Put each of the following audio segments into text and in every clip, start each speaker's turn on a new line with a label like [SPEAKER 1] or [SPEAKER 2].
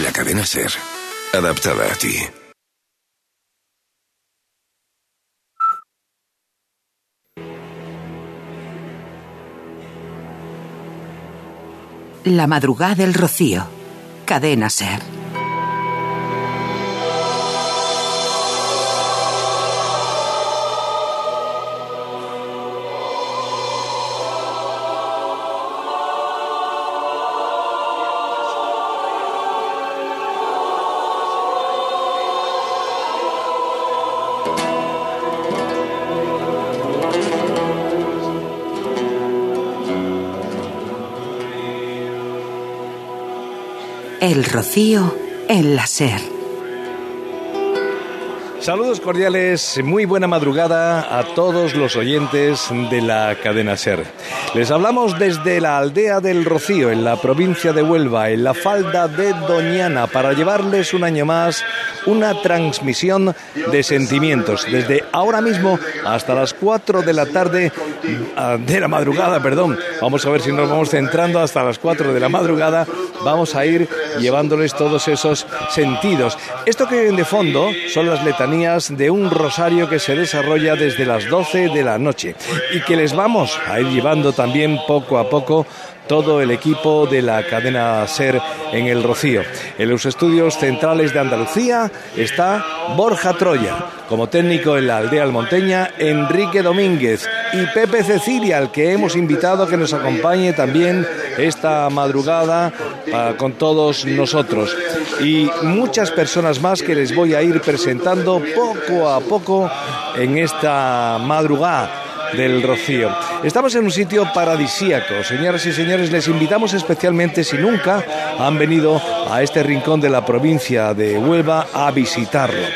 [SPEAKER 1] la cadena Ser. Adaptada a ti.
[SPEAKER 2] La madrugada del rocío. Cadena Ser. El rocío en la ser.
[SPEAKER 3] Saludos cordiales, muy buena madrugada a todos los oyentes de la cadena Ser. Les hablamos desde la aldea del Rocío, en la provincia de Huelva, en la falda de Doñana, para llevarles un año más una transmisión de sentimientos. Desde ahora mismo hasta las 4 de la tarde, ah, de la madrugada, perdón. Vamos a ver si nos vamos centrando hasta las 4 de la madrugada. Vamos a ir llevándoles todos esos sentidos. Esto que de fondo son las letanías de un rosario que se desarrolla desde las 12 de la noche y que les vamos a ir llevando también poco a poco todo el equipo de la cadena SER en el Rocío. En los estudios centrales de Andalucía está Borja Troya, como técnico en la aldea almonteña, Enrique Domínguez y Pepe Cecilia, al que hemos invitado a que nos acompañe también esta madrugada con todos nosotros. Y muchas personas más que les voy a ir presentando poco a poco en esta madrugada del Rocío. Estamos en un sitio paradisíaco. Señoras y señores, les invitamos especialmente si nunca han venido a este rincón de la provincia de Huelva a visitarlo.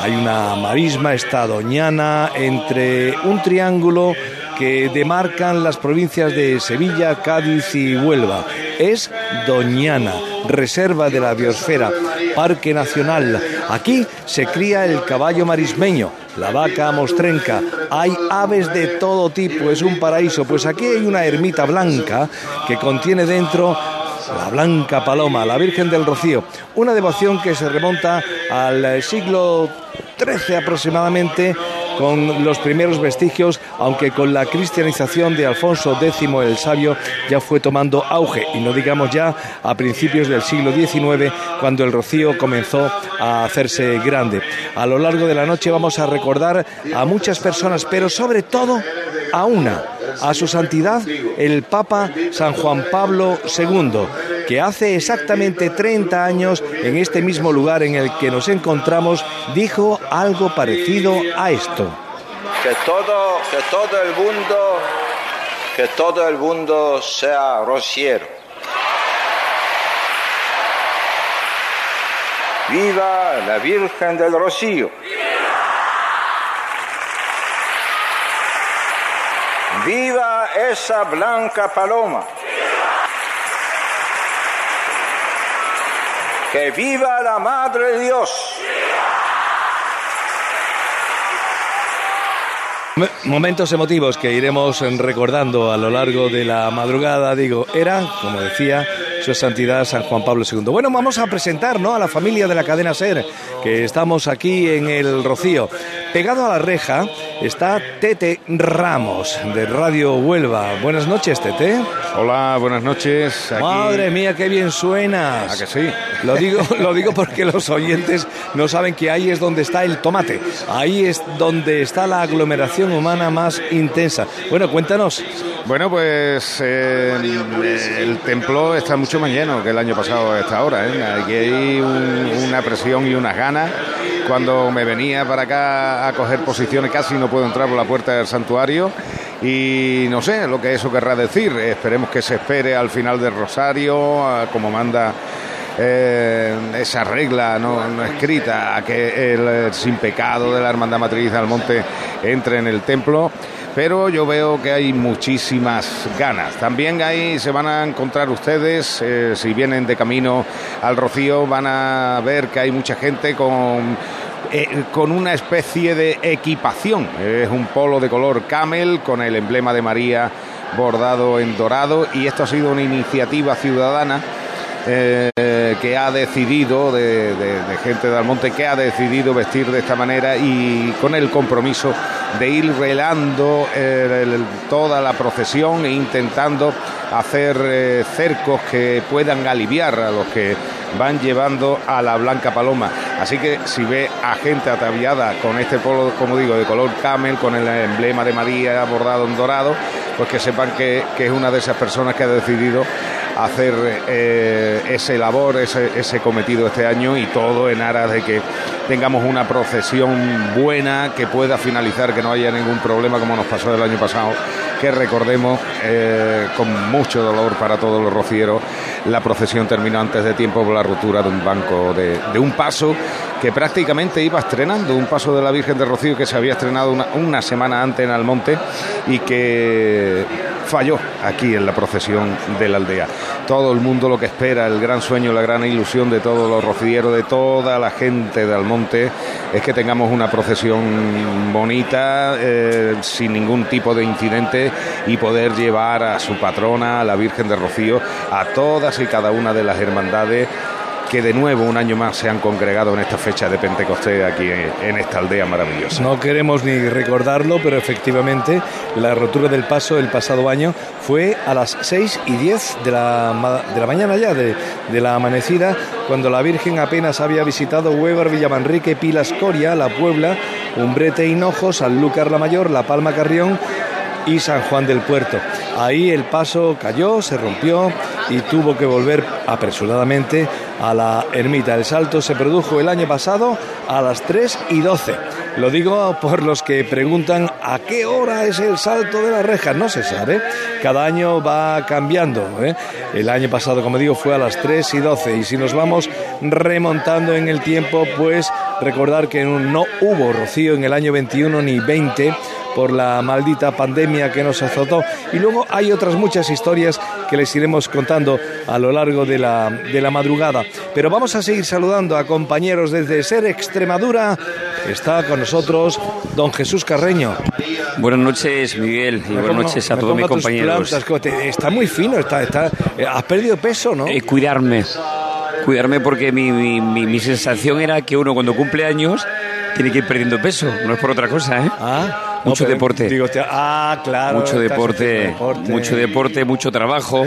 [SPEAKER 3] Hay una marisma estadoñana entre un triángulo que demarcan las provincias de Sevilla, Cádiz y Huelva. Es Doñana, reserva de la biosfera, parque nacional. Aquí se cría el caballo marismeño, la vaca mostrenca, hay aves de todo tipo, es un paraíso. Pues aquí hay una ermita blanca que contiene dentro la Blanca Paloma, la Virgen del Rocío, una devoción que se remonta al siglo XIII aproximadamente con los primeros vestigios, aunque con la cristianización de Alfonso X el Sabio ya fue tomando auge, y no digamos ya a principios del siglo XIX, cuando el rocío comenzó a hacerse grande. A lo largo de la noche vamos a recordar a muchas personas, pero sobre todo a una, a su santidad el Papa San Juan Pablo II, que hace exactamente 30 años, en este mismo lugar en el que nos encontramos, dijo algo parecido a esto.
[SPEAKER 4] Que todo, que todo el mundo, que todo el mundo sea rociero. Viva la Virgen del Rocío. Viva esa blanca paloma. Que viva la Madre de Dios.
[SPEAKER 3] Momentos emotivos que iremos recordando a lo largo de la madrugada, digo, era, como decía, su Santidad San Juan Pablo II. Bueno, vamos a presentar ¿no? a la familia de la cadena SER, que estamos aquí en el Rocío. Pegado a la reja está Tete Ramos, de Radio Huelva. Buenas noches, Tete.
[SPEAKER 5] Hola, buenas noches.
[SPEAKER 3] Madre mía, qué bien suenas.
[SPEAKER 5] ¿A que sí?
[SPEAKER 3] Lo digo, lo digo porque los oyentes no saben que ahí es donde está el tomate. Ahí es donde está la aglomeración humana más intensa. Bueno, cuéntanos.
[SPEAKER 5] Bueno, pues eh, el templo está mucho más lleno que el año pasado a esta hora. ¿eh? Aquí hay una presión y unas ganas. Cuando me venía para acá a coger posiciones casi no puedo entrar por la puerta del santuario y no sé lo que eso querrá decir. Esperemos que se espere al final del rosario, como manda eh, esa regla no, escrita, a que el, sin pecado de la Hermandad Matriz del Monte entre en el templo pero yo veo que hay muchísimas ganas. También ahí se van a encontrar ustedes, eh, si vienen de camino al Rocío, van a ver que hay mucha gente con eh, con una especie de equipación. Es un polo de color camel con el emblema de María bordado en dorado y esto ha sido una iniciativa ciudadana eh, que ha decidido, de, gente de Almonte, que ha decidido vestir de esta manera y con el compromiso de ir relando toda la procesión e intentando hacer eh, cercos que puedan aliviar a los que van llevando a la Blanca Paloma. Así que si ve a gente ataviada con este polo, como digo, de color camel, con el emblema de María bordado en dorado, pues que sepan que es una de esas personas que ha decidido hacer eh, ese labor, ese, cometido este año y todo en aras de que tengamos una procesión buena, que pueda finalizar, que no haya ningún problema como nos pasó el año pasado, que recordemos eh, con mucho dolor para todos los rocieros, la procesión terminó antes de tiempo por la ruptura de un banco, de, un paso que prácticamente iba estrenando, un paso de la Virgen de Rocío que se había estrenado una semana antes en Almonte y que falló aquí en la procesión de la aldea. Todo el mundo lo que espera, el gran sueño, la gran ilusión de todos los rocieros, de toda la gente de Almonte, es que tengamos una procesión bonita, eh, sin ningún tipo de incidente y poder llevar a su patrona, la Virgen de Rocío, a todas y cada una de las hermandades que de nuevo un año más se han congregado en esta fecha de Pentecostés aquí en esta aldea maravillosa.
[SPEAKER 3] No queremos ni recordarlo, pero efectivamente la rotura del paso el pasado año fue a las 6 y 10 de la, de la mañana ya, de, de la amanecida, cuando la Virgen apenas había visitado Huevar, Villamanrique, Pilas, Coria, La Puebla, Umbrete, Hinojo, Sanlúcar la Mayor, La Palma Carrión y San Juan del Puerto. Ahí el paso cayó, se rompió y tuvo que volver apresuradamente a la ermita. El salto se produjo el año pasado a las 3 y 12. Lo digo por los que preguntan a qué hora es el salto de la reja. No se sabe. Cada año va cambiando. ¿eh? El año pasado, como digo, fue a las 3 y 12. Y si nos vamos remontando en el tiempo, pues recordar que no hubo rocío en el año 21 ni 20 por la maldita pandemia que nos azotó. Y luego hay otras muchas historias que les iremos contando a lo largo de la, de la madrugada. Pero vamos a seguir saludando a compañeros desde Ser Extremadura. Está con nosotros don Jesús Carreño.
[SPEAKER 6] Buenas noches, Miguel, y buenas noches a todos mis compañeros.
[SPEAKER 3] está muy fino, está, está, eh, has perdido peso, ¿no?
[SPEAKER 6] Eh, cuidarme, cuidarme porque mi, mi, mi, sensación era que uno cuando cumple años tiene que ir perdiendo peso, no es por otra cosa, ¿eh?
[SPEAKER 3] Ah
[SPEAKER 6] mucho deporte.
[SPEAKER 3] ah, claro.
[SPEAKER 6] Mucho deporte, mucho deporte, mucho trabajo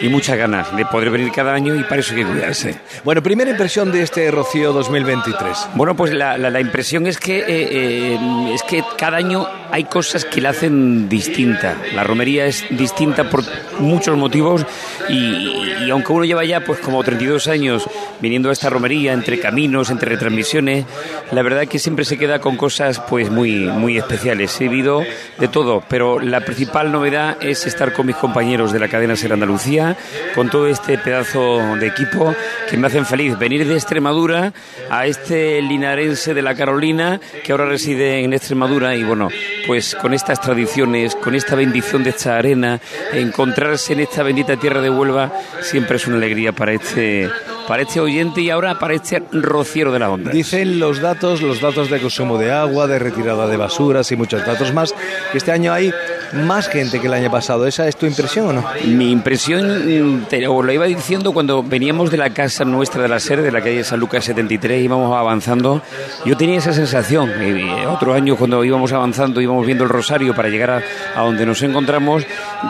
[SPEAKER 6] y muchas ganas de poder venir cada año y para eso hay que cuidarse.
[SPEAKER 3] Bueno, primera impresión de este Rocío 2023.
[SPEAKER 6] Bueno, pues la, la, impresión es que, eh, eh, es que cada año hay cosas que la hacen distinta. La romería es distinta por muchos motivos y, aunque uno lleva ya pues como 32 años viniendo a esta romería entre caminos, entre retransmisiones, la verdad es que siempre se queda con cosas pues muy, muy especiales. He vivido de todo, pero la principal novedad es estar con mis compañeros de la cadena Ser Andalucía, con todo este pedazo de equipo que me hacen feliz. Venir de Extremadura a este linarense de la Carolina que ahora reside en Extremadura y bueno, pues con estas tradiciones, con esta bendición de esta arena, encontrarse en esta bendita tierra de Huelva siempre es una alegría para este para este oyente y ahora para este rociero de la onda.
[SPEAKER 3] Dicen los datos, los datos de consumo de agua, de retirada de basuras y muchos datos más, este año hay más gente que el año pasado. ¿Esa es tu impresión o no?
[SPEAKER 6] Mi impresión, te lo iba diciendo cuando veníamos de la casa nuestra de la SER, de la calle San Lucas 73, íbamos avanzando. Yo tenía esa sensación. otro año, cuando íbamos avanzando, íbamos viendo el Rosario para llegar a donde nos encontramos,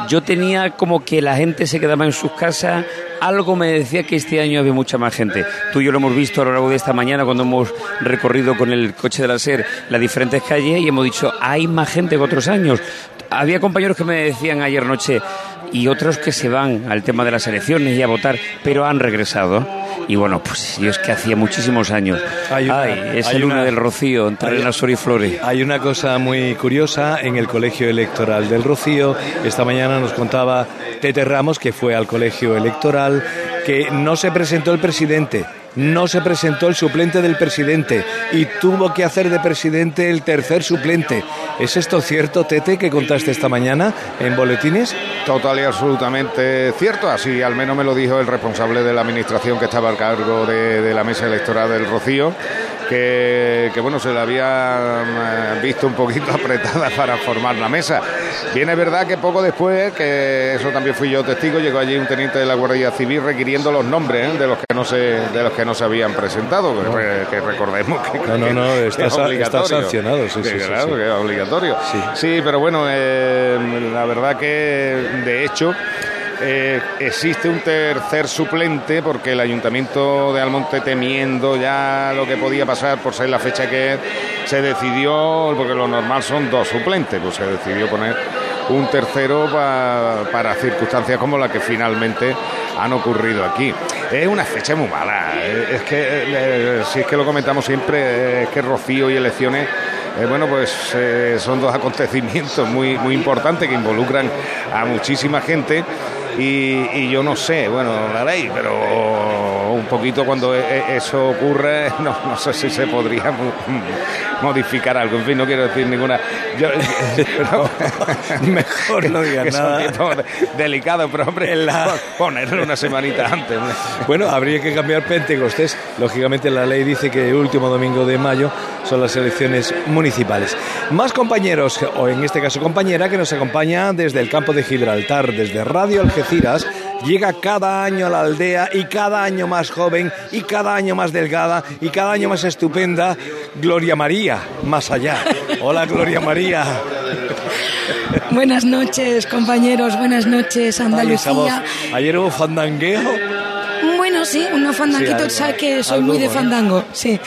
[SPEAKER 6] yo tenía como que la gente se quedaba en sus casas algo me decía que este año había mucha más gente. Tú y yo lo hemos visto a lo largo de esta mañana cuando hemos recorrido con el coche de la SER las diferentes calles y hemos dicho, hay más gente que otros años. Había compañeros que me decían ayer noche y otros que se van al tema de las elecciones y a votar, pero han regresado. Y bueno, pues yo es que hacía muchísimos años. Hay Ay, esa luna del Rocío, entre hay, y Flores.
[SPEAKER 3] Hay una cosa muy curiosa en el Colegio Electoral del Rocío. Esta mañana nos contaba Tete Ramos, que fue al colegio electoral, que no se presentó el presidente no se presentó el suplente del presidente y tuvo que hacer de presidente el tercer suplente. ¿Es esto cierto, Tete, que contaste esta mañana en boletines?
[SPEAKER 5] Total y absolutamente cierto. Así al menos me lo dijo el responsable de la administración que estaba al cargo de, la mesa electoral del Rocío que, que, bueno, se le había mm, visto un poquito apretada para formar la mesa. Bien, es verdad que poco después, que eso también fui yo testigo, llegó allí un teniente de la Guardia Civil requiriendo los nombres ¿eh? de los que no se de los que no se habían presentado, que, recordemos que,
[SPEAKER 3] no, no, no, está, está sancionado, sí, sí,
[SPEAKER 5] claro, que es obligatorio. Sí, pero bueno, eh, la verdad que de hecho eh, existe un tercer suplente porque el ayuntamiento de Almonte temiendo ya lo que podía pasar por ser la fecha que se decidió, porque lo normal son dos suplentes, pues se decidió poner un tercero para circunstancias como la que finalmente han ocurrido aquí. Es una fecha muy mala, eh, es que eh, si es que lo comentamos siempre, es que Rocío y elecciones bueno, pues son dos acontecimientos muy, muy importantes que involucran a muchísima gente y, yo no sé, bueno, la ley, pero un poquito cuando e, e, eso ocurre, no, no sé si se podría modificar algo. En fin, no quiero decir ninguna. Yo,
[SPEAKER 3] Mejor no digas nada.
[SPEAKER 5] delicado, pero hombre, la... ponerlo una semanita antes.
[SPEAKER 3] Bueno, habría que cambiar Pentecostés. Lógicamente, la ley dice que el último domingo de mayo son las elecciones municipales. Más compañeros, o en este caso compañera, que nos acompaña desde el campo de Gibraltar, desde Radio Algeciras, llega cada año a la aldea y cada año más joven y cada año más delgada y cada año más estupenda, Gloria María, más allá. Hola Gloria María.
[SPEAKER 7] Buenas noches, compañeros, buenas noches, Andalucía.
[SPEAKER 3] Ayer hubo fandangueo
[SPEAKER 7] bueno, sí, unos fandanguitos, sabes que soy muy de fandango, sí.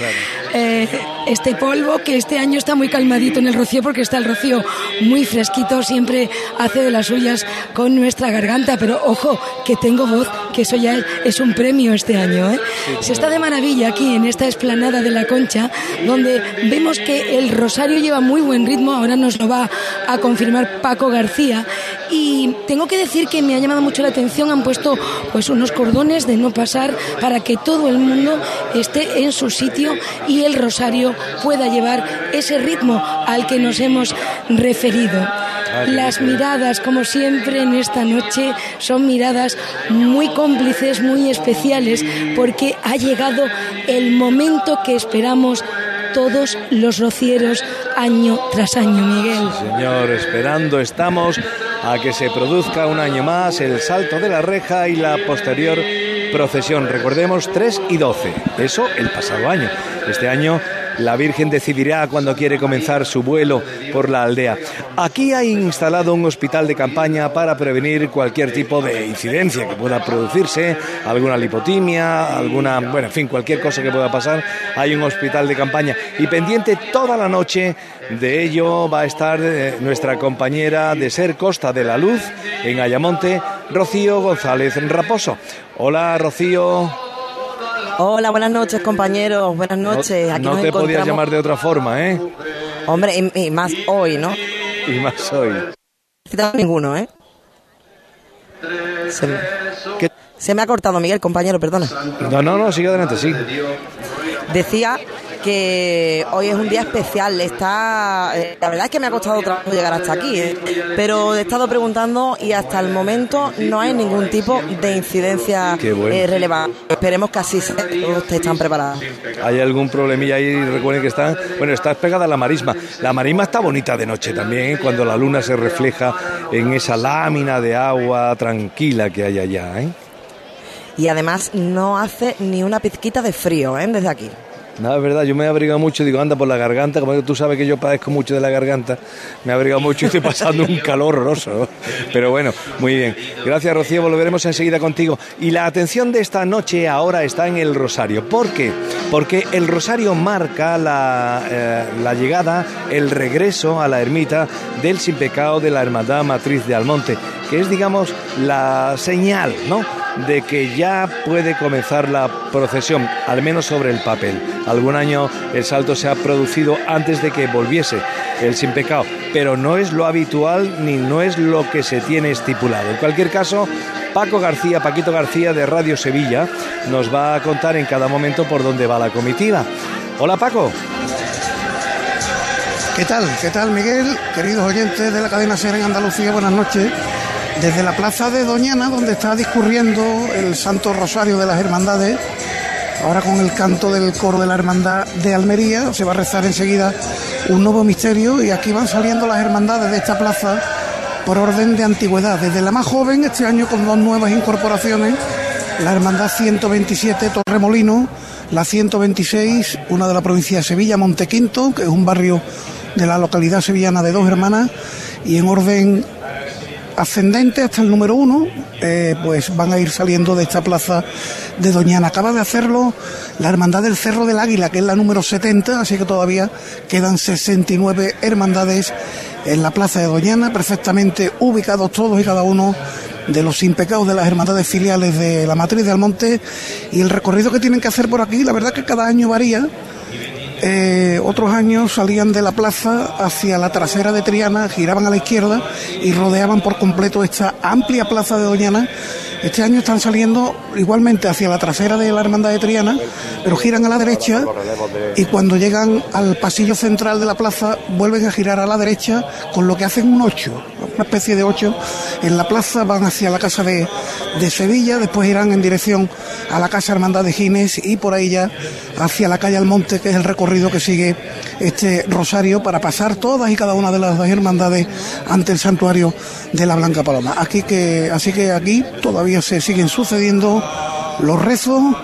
[SPEAKER 7] Eh, este polvo que este año está muy calmadito en el rocío porque está el rocío muy fresquito, siempre hace de las suyas con nuestra garganta, pero ojo, que tengo voz, que eso ya es un premio este año. ¿eh? Se está de maravilla aquí en esta esplanada de la Concha, donde vemos que el rosario lleva muy buen ritmo, ahora nos lo va a confirmar Paco García, y tengo que decir que me ha llamado mucho la atención, han puesto pues unos cordones de no pasar para que todo el mundo esté en su sitio y el rosario pueda llevar ese ritmo al que nos hemos referido. Las miradas, como siempre en esta noche, son miradas muy cómplices, muy especiales, porque ha llegado el momento que esperamos todos los rocieros año tras año, Miguel.
[SPEAKER 3] señor, esperando estamos a que se produzca un año más el salto de la reja y la posterior procesión. Recordemos 3 y 12. Eso el pasado año. Este año la Virgen decidirá cuando quiere comenzar su vuelo por la aldea. Aquí hay instalado un hospital de campaña para prevenir cualquier tipo de incidencia que pueda producirse, alguna lipotimia, alguna, bueno, en fin, cualquier cosa que pueda pasar. Hay un hospital de campaña y pendiente toda la noche de ello va a estar eh, nuestra compañera de Ser Costa de la Luz en Ayamonte, Rocío González Raposo. Hola, Rocío.
[SPEAKER 8] Hola, buenas noches, compañeros. Buenas noches.
[SPEAKER 3] Aquí no te podías llamar de otra forma, ¿eh?
[SPEAKER 8] Hombre, y, más hoy, ¿no?
[SPEAKER 3] Y más hoy.
[SPEAKER 8] No ninguno, ¿eh? Se me, Se me ha cortado, Miguel, compañero, perdona.
[SPEAKER 3] No, no, no, sigue adelante, sí.
[SPEAKER 8] Decía que hoy es un día especial. Está, eh, la verdad es que me ha costado trabajo llegar hasta aquí, ¿eh? pero he estado preguntando y hasta el momento no hay ningún tipo de incidencia eh, relevante. Esperemos que así sea, ustedes están preparados.
[SPEAKER 3] ¿Hay algún problemilla ahí? Recuerden que están, bueno, está pegada a la marisma. La marisma está bonita de noche también, cuando la luna se refleja en esa lámina de agua tranquila que hay allá.
[SPEAKER 8] Y además no hace ni una pizquita de frío desde aquí.
[SPEAKER 3] No, es verdad, yo me he abrigado mucho, digo, anda por la garganta, como tú sabes que yo padezco mucho de la garganta, me he abrigado mucho y estoy pasando un calor horroroso. Pero bueno, muy bien. Gracias, Rocío, volveremos enseguida contigo. Y la atención de esta noche ahora está en el Rosario. ¿Por qué? Porque el Rosario marca la, eh, la llegada, el regreso a la ermita del sin pecado de la Hermandad Matriz de Almonte, que es, digamos, la señal, ¿no? De que ya puede comenzar la procesión, al menos sobre el papel. Algún año el salto se ha producido antes de que volviese el sin pecado, pero no es lo habitual ni no es lo que se tiene estipulado. En cualquier caso, Paco García, Paquito García de Radio Sevilla, nos va a contar en cada momento por dónde va la comitiva. Hola Paco.
[SPEAKER 9] ¿Qué tal? ¿Qué tal Miguel? Queridos oyentes de la cadena Ser en Andalucía, buenas noches. Desde la plaza de Doñana, donde está discurriendo el Santo Rosario de las Hermandades, ahora con el canto del coro de la Hermandad de Almería, se va a rezar enseguida un nuevo misterio y aquí van saliendo las hermandades de esta plaza por orden de antigüedad. Desde la más joven, este año con dos nuevas incorporaciones, la Hermandad 127 Torremolino, la 126, una de la provincia de Sevilla, Montequinto, que es un barrio de la localidad sevillana de Dos Hermanas, y en orden ascendente hasta el número uno, eh, pues van a ir saliendo de esta plaza de Doñana. Acaba de hacerlo la Hermandad del Cerro del Águila, que es la número 70, así que todavía quedan 69 hermandades en la plaza de Doñana, perfectamente ubicados todos y cada uno de los impecados de las hermandades filiales de la matriz de Almonte y el recorrido que tienen que hacer por aquí, la verdad que cada año varía. Eh, otros años salían de la plaza hacia la trasera de Triana, giraban a la izquierda y rodeaban por completo esta amplia plaza de Doñana. Este año están saliendo igualmente hacia la trasera de la Hermandad de Triana, pero giran a la derecha y cuando llegan al pasillo central de la plaza vuelven a girar a la derecha con lo que hacen un 8, una especie de 8 en la plaza, van hacia la casa de, de Sevilla, después irán en dirección a la casa Hermandad de Gines y por ahí ya hacia la calle Almonte, que es el recorrido que sigue este rosario para pasar todas y cada una de las hermandades ante el santuario de la Blanca Paloma. Aquí que, así que aquí todavía se siguen sucediendo los rezos.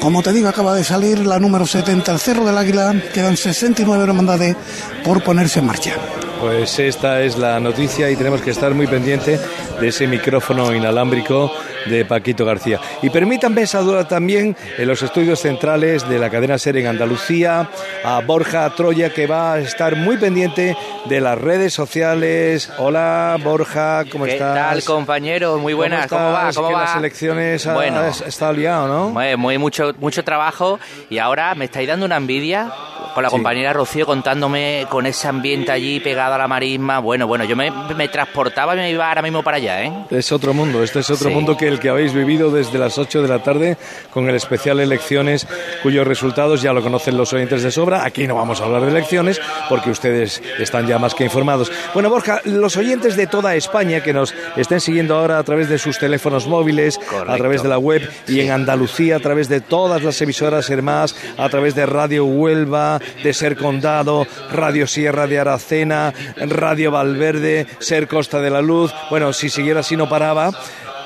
[SPEAKER 9] Como te digo, acaba de salir la número 70, el Cerro del Águila. Quedan 69 hermandades por ponerse en marcha.
[SPEAKER 3] Pues esta es la noticia y tenemos que estar muy pendiente de ese micrófono inalámbrico de Paquito García. Y permítanme saludar también en los estudios centrales de la cadena SER en Andalucía a Borja Troya, que va a estar muy pendiente de las redes sociales. Hola, Borja, ¿cómo estás?
[SPEAKER 10] ¿Qué tal, compañero? Muy buenas, ¿cómo, va? ¿Cómo va?
[SPEAKER 3] las elecciones bueno, está liado, ¿no?
[SPEAKER 10] Muy, muy, mucho, mucho trabajo y ahora me estáis dando una envidia con la compañera Rocío contándome con ese ambiente allí pegado a la marisma. Bueno, bueno, yo me, transportaba y me iba ahora mismo para allá, ¿eh?
[SPEAKER 3] Es otro mundo, este es otro mundo que el que habéis vivido desde las 8 de la tarde con el especial Elecciones, cuyos resultados ya lo conocen los oyentes de sobra. Aquí no vamos a hablar de elecciones porque ustedes están ya más que informados. Bueno, Borja, los oyentes de toda España que nos estén siguiendo ahora a través de sus teléfonos móviles, a través de la web y en Andalucía a través de todas las emisoras Hermás, a través de Radio Huelva, de Ser Condado, Radio Sierra de Aracena, Radio Valverde, Ser Costa de la Luz. Bueno, si siguiera así no paraba.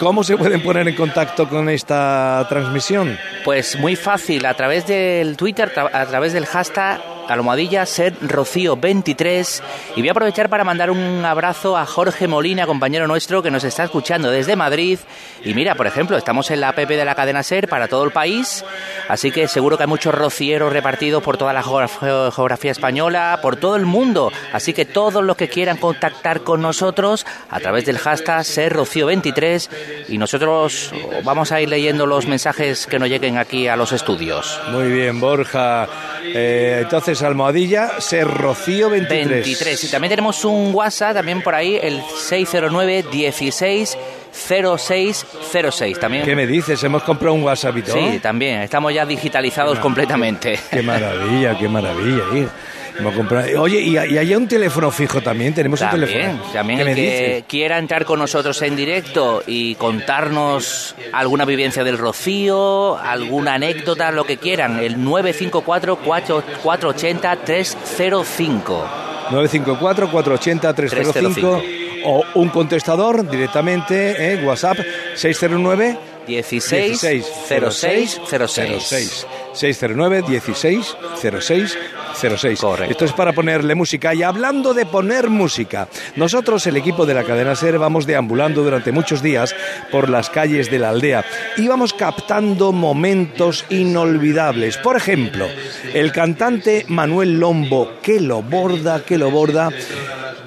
[SPEAKER 3] ¿Cómo se pueden poner en contacto con esta transmisión?
[SPEAKER 10] Pues muy fácil, a través del Twitter, a través del hashtag almohadilla ser Rocío 23 y voy a aprovechar para mandar un abrazo a Jorge Molina, compañero nuestro que nos está escuchando desde Madrid y mira, por ejemplo, estamos en la app de la cadena SER para todo el país, así que seguro que hay muchos rocieros repartidos por toda la geografía española, por todo el mundo, así que todos los que quieran contactar con nosotros a través del hashtag ser Rocío 23 y nosotros vamos a ir leyendo los mensajes que nos lleguen aquí a los estudios.
[SPEAKER 3] Muy bien, Borja. Eh, entonces, almohadilla, Ser Rocío 23.
[SPEAKER 10] 23. Y también tenemos un WhatsApp, también por ahí, el 609 16 0606 también.
[SPEAKER 3] ¿Qué me dices? ¿Hemos comprado un WhatsApp y todo?
[SPEAKER 10] Sí, también. Estamos ya digitalizados completamente.
[SPEAKER 3] Qué maravilla, qué maravilla. Oye, ¿y, hay un teléfono fijo también? ¿Tenemos un teléfono?
[SPEAKER 10] También el que quiera entrar con nosotros en directo y contarnos alguna vivencia del Rocío, alguna anécdota, lo que quieran, el 954-480-305.
[SPEAKER 3] 954-480-305 o un contestador directamente, en WhatsApp 609
[SPEAKER 10] 16 06 06
[SPEAKER 3] 609 16 06 06. Esto es para ponerle música. Y hablando de poner música, nosotros, el equipo de la cadena SER, vamos deambulando durante muchos días por las calles de la aldea y vamos captando momentos inolvidables. Por ejemplo, el cantante Manuel Lombo, que lo borda, que lo borda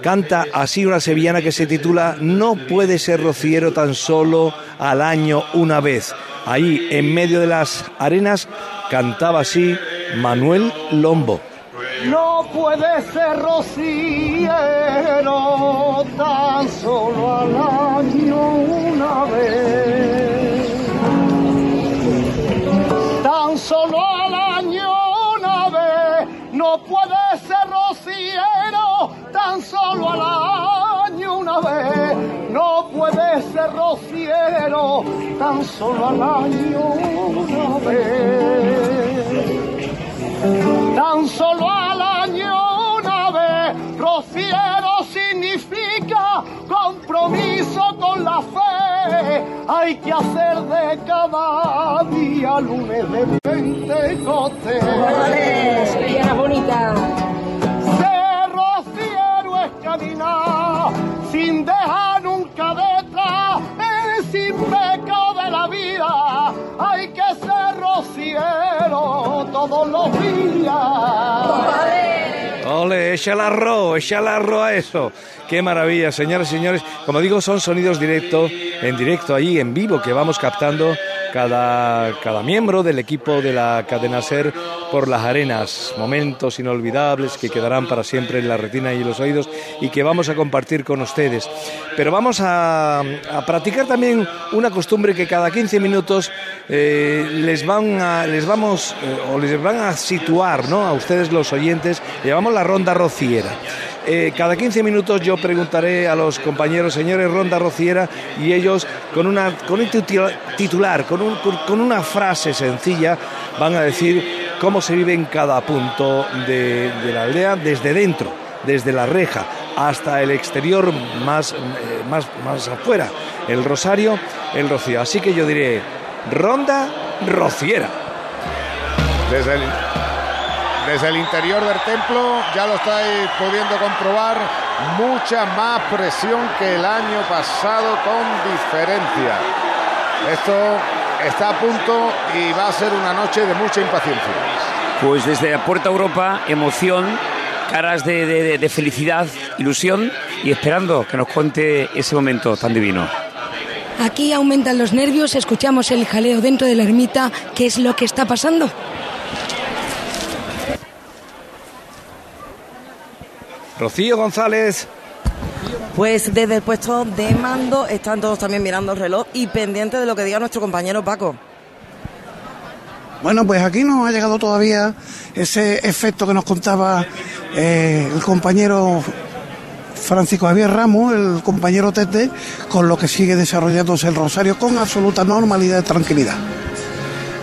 [SPEAKER 3] canta así una sevillana que se titula No puede ser rociero tan solo al año una vez. Ahí, en medio de las arenas, cantaba así Manuel Lombo.
[SPEAKER 11] No puede ser rociero tan solo al año una vez. Tan solo al año una vez no puede ser rociero tan solo al año una vez. No puede ser rociero tan solo al año una vez tan solo al año una vez. Rociero significa compromiso con la fe. Hay que hacer de cada día lunes de Pentecostés.
[SPEAKER 7] Bonita!
[SPEAKER 11] Ser rociero es caminar sin dejar sin pecado de la vida. Hay que ser rociero todos los días.
[SPEAKER 3] Ole, echa el arroz, echa el arroz a eso. Qué maravilla, señoras y señores. Como digo, son sonidos directos, en directo ahí, en vivo, que vamos captando cada, cada miembro del equipo de la cadena SER por las arenas. Momentos inolvidables que quedarán para siempre en la retina y los oídos y que vamos a compartir con ustedes. Pero vamos a, practicar también una costumbre que cada 15 minutos eh, les, van a, les vamos eh, o les van a situar ¿no? a ustedes los oyentes. Llevamos la ronda rociera. Eh, cada 15 minutos yo preguntaré a los compañeros, señores Ronda Rociera, y ellos con, una, con un titular, con, un, con una frase sencilla, van a decir cómo se vive en cada punto de, la aldea desde dentro, desde la reja hasta el exterior más, eh, más, más afuera, el Rosario, el Rocío. Así que yo diré, Ronda Rociera.
[SPEAKER 5] Desde el, desde el interior del templo ya lo estáis pudiendo comprobar, mucha más presión que el año pasado con diferencia. Esto está a punto y va a ser una noche de mucha impaciencia.
[SPEAKER 6] Pues desde la Puerta Europa, emoción, caras de, de felicidad, ilusión y esperando que nos cuente ese momento tan divino.
[SPEAKER 7] Aquí aumentan los nervios, escuchamos el jaleo dentro de la ermita. ¿Qué es lo que está pasando?
[SPEAKER 3] Rocío González.
[SPEAKER 8] Pues desde el puesto de mando están todos también mirando el reloj y pendientes de lo que diga nuestro compañero Paco.
[SPEAKER 9] Bueno, pues aquí no ha llegado todavía ese efecto que nos contaba eh, el compañero Francisco Javier Ramos, el compañero Tete, con lo que sigue desarrollándose el Rosario con absoluta normalidad y tranquilidad.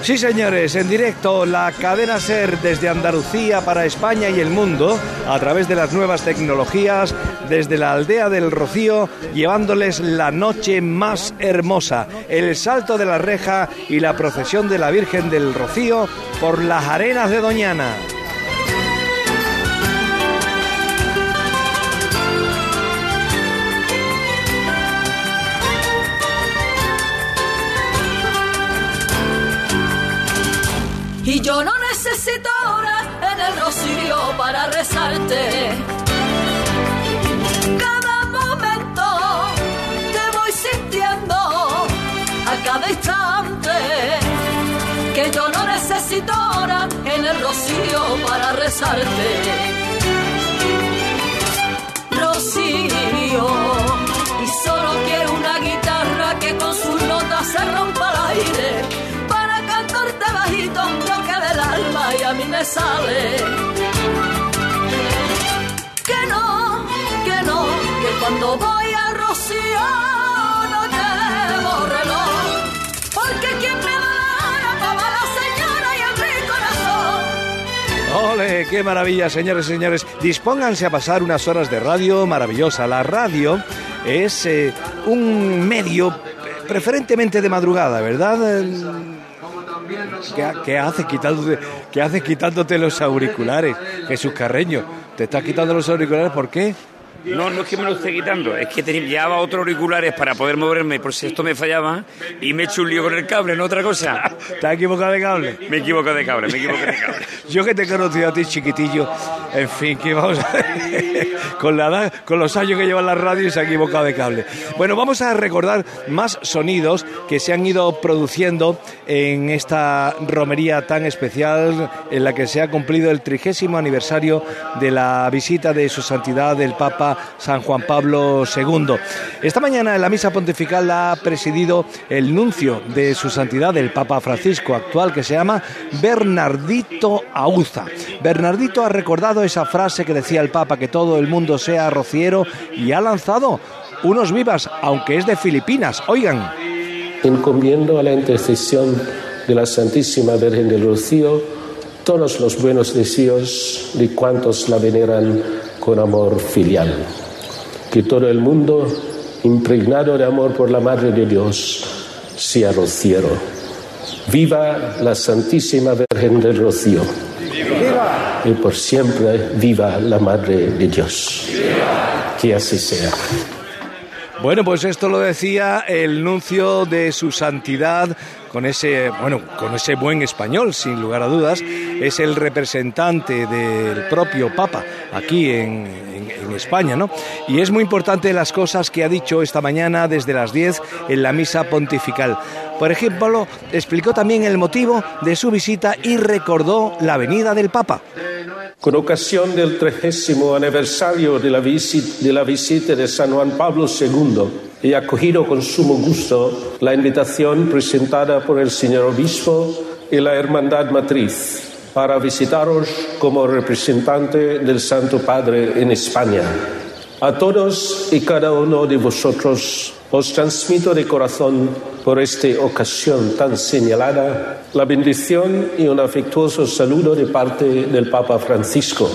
[SPEAKER 3] Sí, señores, en directo la cadena Ser desde Andalucía para España y el mundo, a través de las nuevas tecnologías, desde la aldea del Rocío, llevándoles la noche más hermosa, el salto de la reja y la procesión de la Virgen del Rocío por las arenas de Doñana.
[SPEAKER 12] Y yo no necesito horas en el rocío para rezarte. Cada momento te voy sintiendo a cada instante. Que yo no necesito horas en el rocío para rezarte. Rocío, y solo quiero una guitarra que con sus notas se rompa el aire me sale. Que no, que no, que cuando voy a Rocío no llevo reloj. Porque quien me da la la señora y a mi corazón.
[SPEAKER 3] ¡Ole! ¡Qué maravilla, señores y señores! Dispónganse a pasar unas horas de radio maravillosa. La radio es eh, un medio preferentemente de madrugada, ¿verdad? ¿Qué, haces quitándote, ¿Qué haces quitándote los auriculares? Jesús Carreño, ¿te estás quitando los auriculares? ¿Por qué?
[SPEAKER 6] No, no es que me lo esté quitando, es que llevaba otros auriculares para poder moverme por si esto me fallaba y me he hecho un lío con el cable, no otra cosa.
[SPEAKER 3] ¿Te has equivocado de cable?
[SPEAKER 6] Me equivoco de cable, me equivoco de cable.
[SPEAKER 3] Yo que te he conocido a ti chiquitillo, en fin, que vamos a con la edad, con los años que lleva la radio y se ha equivocado de cable. Bueno, vamos a recordar más sonidos que se han ido produciendo en esta romería tan especial en la que se ha cumplido el trigésimo aniversario de la visita de su santidad el Papa San Juan Pablo II. Esta mañana en la misa pontifical la ha presidido el nuncio de su santidad, el Papa Francisco actual, que se llama Bernardito Auza. Bernardito ha recordado esa frase que decía el Papa, que todo el mundo sea rociero, y ha lanzado unos vivas, aunque es de Filipinas. Oigan.
[SPEAKER 13] Encomiendo a la intercesión de la Santísima Virgen del Rocío todos los buenos deseos de cuantos la veneran con amor filial. Que todo el mundo, impregnado de amor por la Madre de Dios, sea rociero. Viva la Santísima Virgen del Rocío. Y por siempre viva la Madre de Dios. Que así sea.
[SPEAKER 3] Bueno, pues esto lo decía el nuncio de su santidad con ese, bueno, con ese buen español, sin lugar a dudas, es el representante del propio Papa aquí en, España, ¿no? Y es muy importante las cosas que ha dicho esta mañana desde las 10 en la misa pontifical. Por ejemplo, explicó también el motivo de su visita y recordó la venida del Papa.
[SPEAKER 13] Con ocasión del trigésimo aniversario de la, visi- de la visita de San Juan Pablo II, he acogido con sumo gusto la invitación presentada por el señor obispo y la Hermandad Matriz para visitaros como representante del Santo Padre en España. A todos y cada uno de vosotros os transmito de corazón por esta ocasión tan señalada la bendición y un afectuoso saludo de parte del Papa Francisco.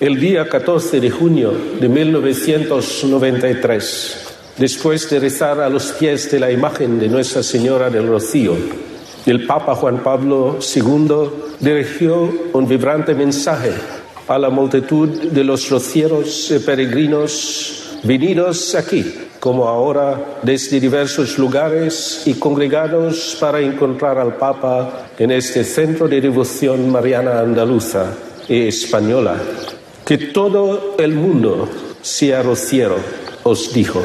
[SPEAKER 13] El día 14 de junio de 1993, después de rezar a los pies de la imagen de Nuestra Señora del Rocío, el Papa Juan Pablo II dirigió un vibrante mensaje a la multitud de los rocieros peregrinos venidos aquí, como ahora, desde diversos lugares y congregados para encontrar al Papa en este centro de devoción mariana andaluza y española. Que todo el mundo sea rociero, os dijo.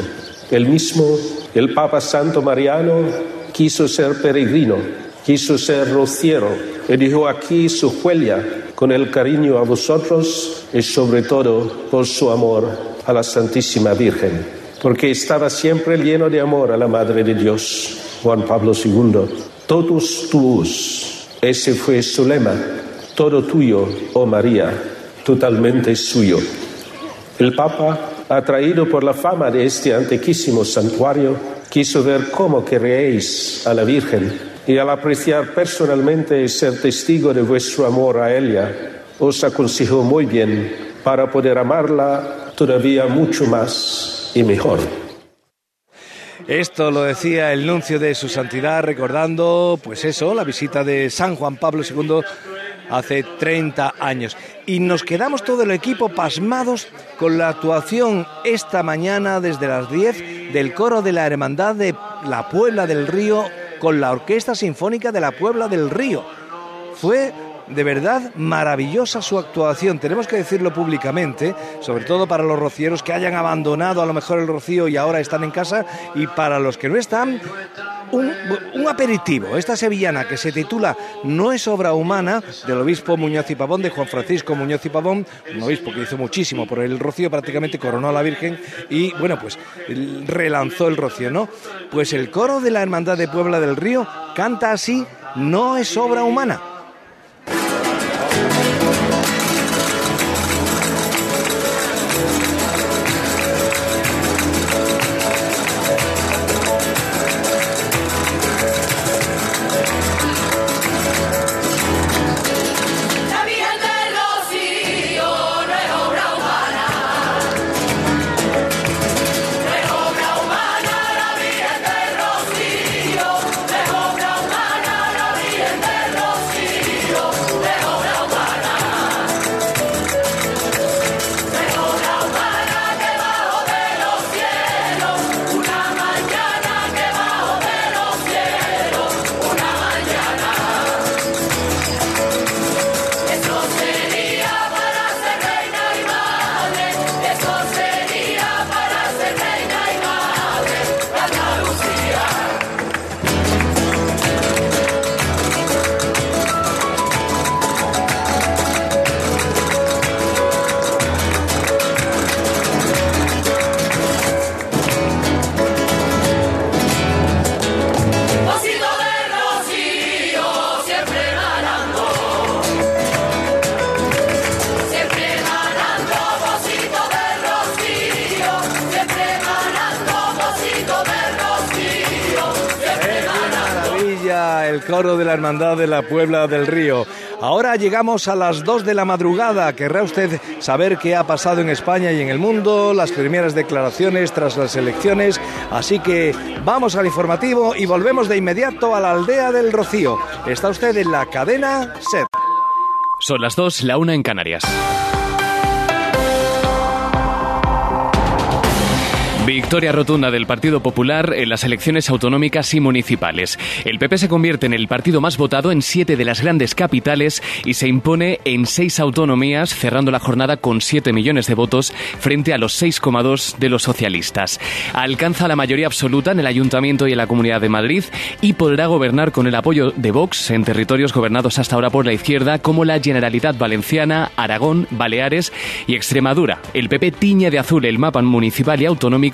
[SPEAKER 13] El mismo, el Papa Santo Mariano, quiso ser peregrino, quiso ser rociero y dejó aquí su huella con el cariño a vosotros y sobre todo por su amor a la Santísima Virgen, porque estaba siempre lleno de amor a la Madre de Dios, Juan Pablo II. Totus tuus, ese fue su lema, todo tuyo, oh María, totalmente suyo. El Papa, atraído por la fama de este antiquísimo santuario, quiso ver cómo queréis a la Virgen y al apreciar personalmente y ser testigo de vuestro amor a ella, os aconsejó muy bien para poder amarla todavía mucho más y mejor.
[SPEAKER 3] Esto lo decía el nuncio de su santidad recordando, pues eso, la visita de San Juan Pablo II hace 30 años. Y nos quedamos todo el equipo pasmados con la actuación esta mañana desde las 10 del coro de la Hermandad de la Puebla del Río con la Orquesta Sinfónica de la Puebla del Río. Fue de verdad maravillosa su actuación, tenemos que decirlo públicamente, sobre todo para los rocieros que hayan abandonado a lo mejor el rocío y ahora están en casa, y para los que no están, un, aperitivo, esta sevillana que se titula No es obra humana, del obispo Muñoz y Pavón, de Juan Francisco Muñoz y Pavón, un obispo que hizo muchísimo por el rocío, prácticamente coronó a la Virgen y, bueno, pues relanzó el rocío, ¿no? Pues el coro de la Hermandad de Puebla del Río canta así, No es obra humana.
[SPEAKER 12] La
[SPEAKER 3] De la Puebla del Río. Ahora llegamos a las 2 de la madrugada. Querrá usted saber qué ha pasado en España y en el mundo, las primeras declaraciones tras las elecciones. Así que vamos al informativo y volvemos de inmediato a la aldea del Rocío. Está usted en la cadena SER.
[SPEAKER 14] Son las 2, la una en Canarias. Victoria rotunda del Partido Popular en las elecciones autonómicas y municipales. El PP se convierte en el partido más votado en siete de las grandes capitales y se impone en seis autonomías, cerrando la jornada con siete millones de votos frente a los 6,2 de los socialistas. Alcanza la mayoría absoluta en el Ayuntamiento y en la Comunidad de Madrid y podrá gobernar con el apoyo de Vox en territorios gobernados hasta ahora por la izquierda como la Generalidad Valenciana, Aragón, Baleares y Extremadura. El PP tiñe de azul el mapa municipal y autonómico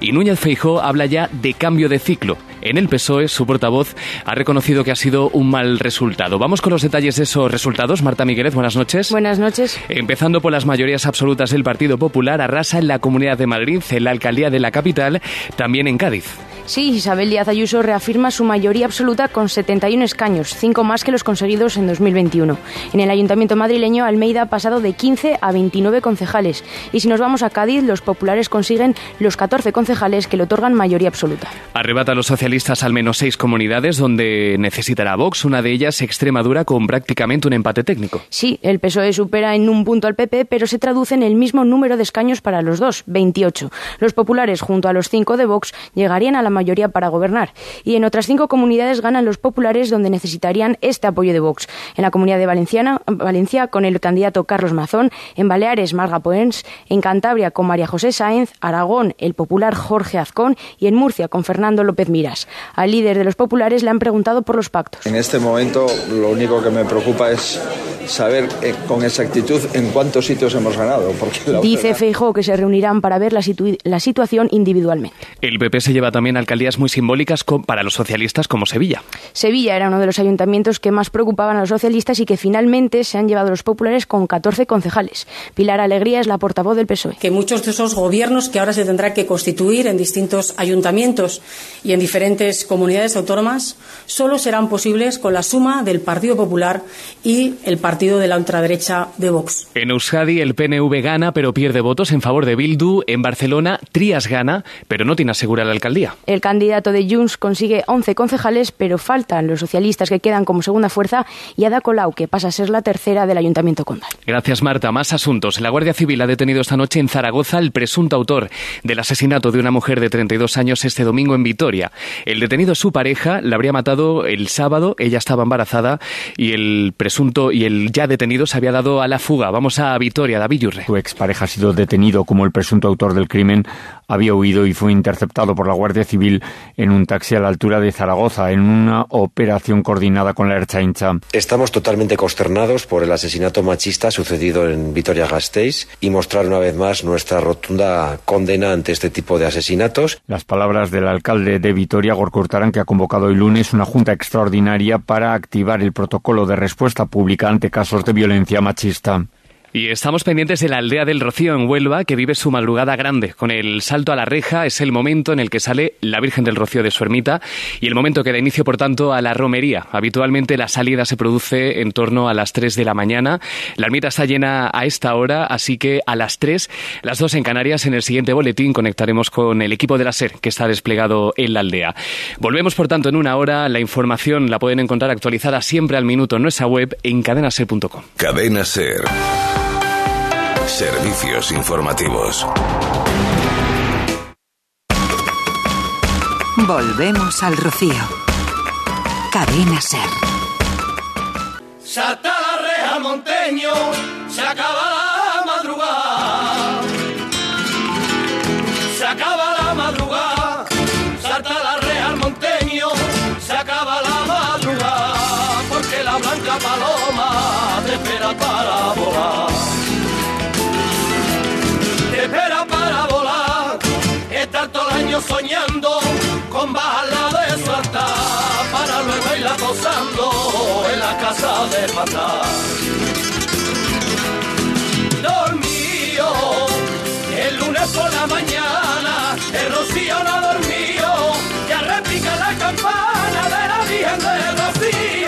[SPEAKER 14] y Núñez Feijó habla ya de cambio de ciclo. En el PSOE, su portavoz ha reconocido que ha sido un mal resultado. Vamos con los detalles de esos resultados. Marta Migueles, buenas noches.
[SPEAKER 15] Buenas noches.
[SPEAKER 14] Empezando por las mayorías absolutas del Partido Popular, arrasa en la Comunidad de Madrid, en la alcaldía de la capital, también en Cádiz.
[SPEAKER 15] Sí, Isabel Díaz Ayuso reafirma su mayoría absoluta con 71 escaños, cinco más que los conseguidos en 2021. En el Ayuntamiento madrileño, Almeida ha pasado de 15 a 29 concejales. Y si nos vamos a Cádiz, los populares consiguen los 14 concejales que le otorgan mayoría absoluta.
[SPEAKER 14] Arrebata a los socialistas al menos seis comunidades donde necesitará Vox, una de ellas Extremadura con prácticamente un empate técnico.
[SPEAKER 15] Sí, el PSOE supera en un punto al PP, pero se traduce en el mismo número de escaños para los dos, 28. Los populares, junto a los cinco de Vox, llegarían a la mayoría para gobernar. Y en otras cinco comunidades ganan los populares donde necesitarían este apoyo de Vox. En la comunidad de Valenciana, Valencia con el candidato Carlos Mazón, en Baleares Marga Poens, en Cantabria con María José Sáenz, Aragón el popular Jorge Azcón y en Murcia con Fernando López Miras. Al líder de los populares le han preguntado por los pactos.
[SPEAKER 4] En este momento lo único que me preocupa es saber eh, con exactitud en cuántos sitios hemos ganado. Porque la
[SPEAKER 15] Dice
[SPEAKER 4] verdad-
[SPEAKER 15] Feijóo que se reunirán para ver la, situ- la situación individualmente.
[SPEAKER 14] El PP se lleva también alcaldías muy simbólicas para los socialistas como Sevilla.
[SPEAKER 15] Sevilla era uno de los ayuntamientos que más preocupaban a los socialistas y que finalmente se han llevado los populares con 14 concejales. Pilar Alegría es la portavoz del PSOE.
[SPEAKER 16] que muchos de esos gobiernos que ahora se tendrán que constituir en distintos ayuntamientos y en diferentes comunidades autónomas solo serán posibles con la suma del Partido Popular y el partido de la ultraderecha de Vox.
[SPEAKER 14] En Euskadi el PNV gana pero pierde votos en favor de Bildu. En Barcelona Trias gana pero no tiene asegurada la alcaldía.
[SPEAKER 15] El candidato de Junts consigue 11 concejales, pero faltan los socialistas que quedan como segunda fuerza y Ada Colau, que pasa a ser la tercera del Ayuntamiento Condal.
[SPEAKER 14] Gracias Marta. Más asuntos. La Guardia Civil ha detenido esta noche en Zaragoza al presunto autor del asesinato de una mujer de 32 años este domingo en Vitoria. El detenido su pareja, la habría matado el sábado, ella estaba embarazada y el presunto y el ya detenido se había dado a la fuga. Vamos a Vitoria, David Yurre.
[SPEAKER 17] Su expareja ha sido detenido como el presunto autor del crimen. Había huido y fue interceptado por la Guardia Civil en un taxi a la altura de Zaragoza en una operación coordinada con la Ertzaintza.
[SPEAKER 18] Estamos totalmente consternados por el asesinato machista sucedido en Vitoria-Gasteiz y mostrar una vez más nuestra rotunda condena ante este tipo de asesinatos.
[SPEAKER 17] Las palabras del alcalde de Vitoria, Gorka Hurtaran, que ha convocado el lunes una junta extraordinaria para activar el protocolo de respuesta pública ante casos de violencia machista.
[SPEAKER 14] Y estamos pendientes de la aldea del Rocío en Huelva, que vive su madrugada grande. Con el salto a la reja es el momento en el que sale la Virgen del Rocío de su ermita y el momento que da inicio, por tanto, a la romería. Habitualmente la salida se produce en torno a las 3 de la mañana. La ermita está llena a esta hora, así que a las 3, las 2 en Canarias, en el siguiente boletín conectaremos con el equipo de la SER que está desplegado en la aldea. Volvemos, por tanto, en una hora. La información la pueden encontrar actualizada siempre al minuto en nuestra web en cadenaser.com.
[SPEAKER 1] Cadena Ser. Servicios informativos.
[SPEAKER 2] Volvemos al Rocío. Cadena Ser.
[SPEAKER 11] Salta la reja monteño, se acaba la soñando con bajarla de su altar para luego irla posando en la casa de matar. Dormido, el lunes por la mañana, el rocío no dormido, ya repica la campana de la Virgen del Rocío.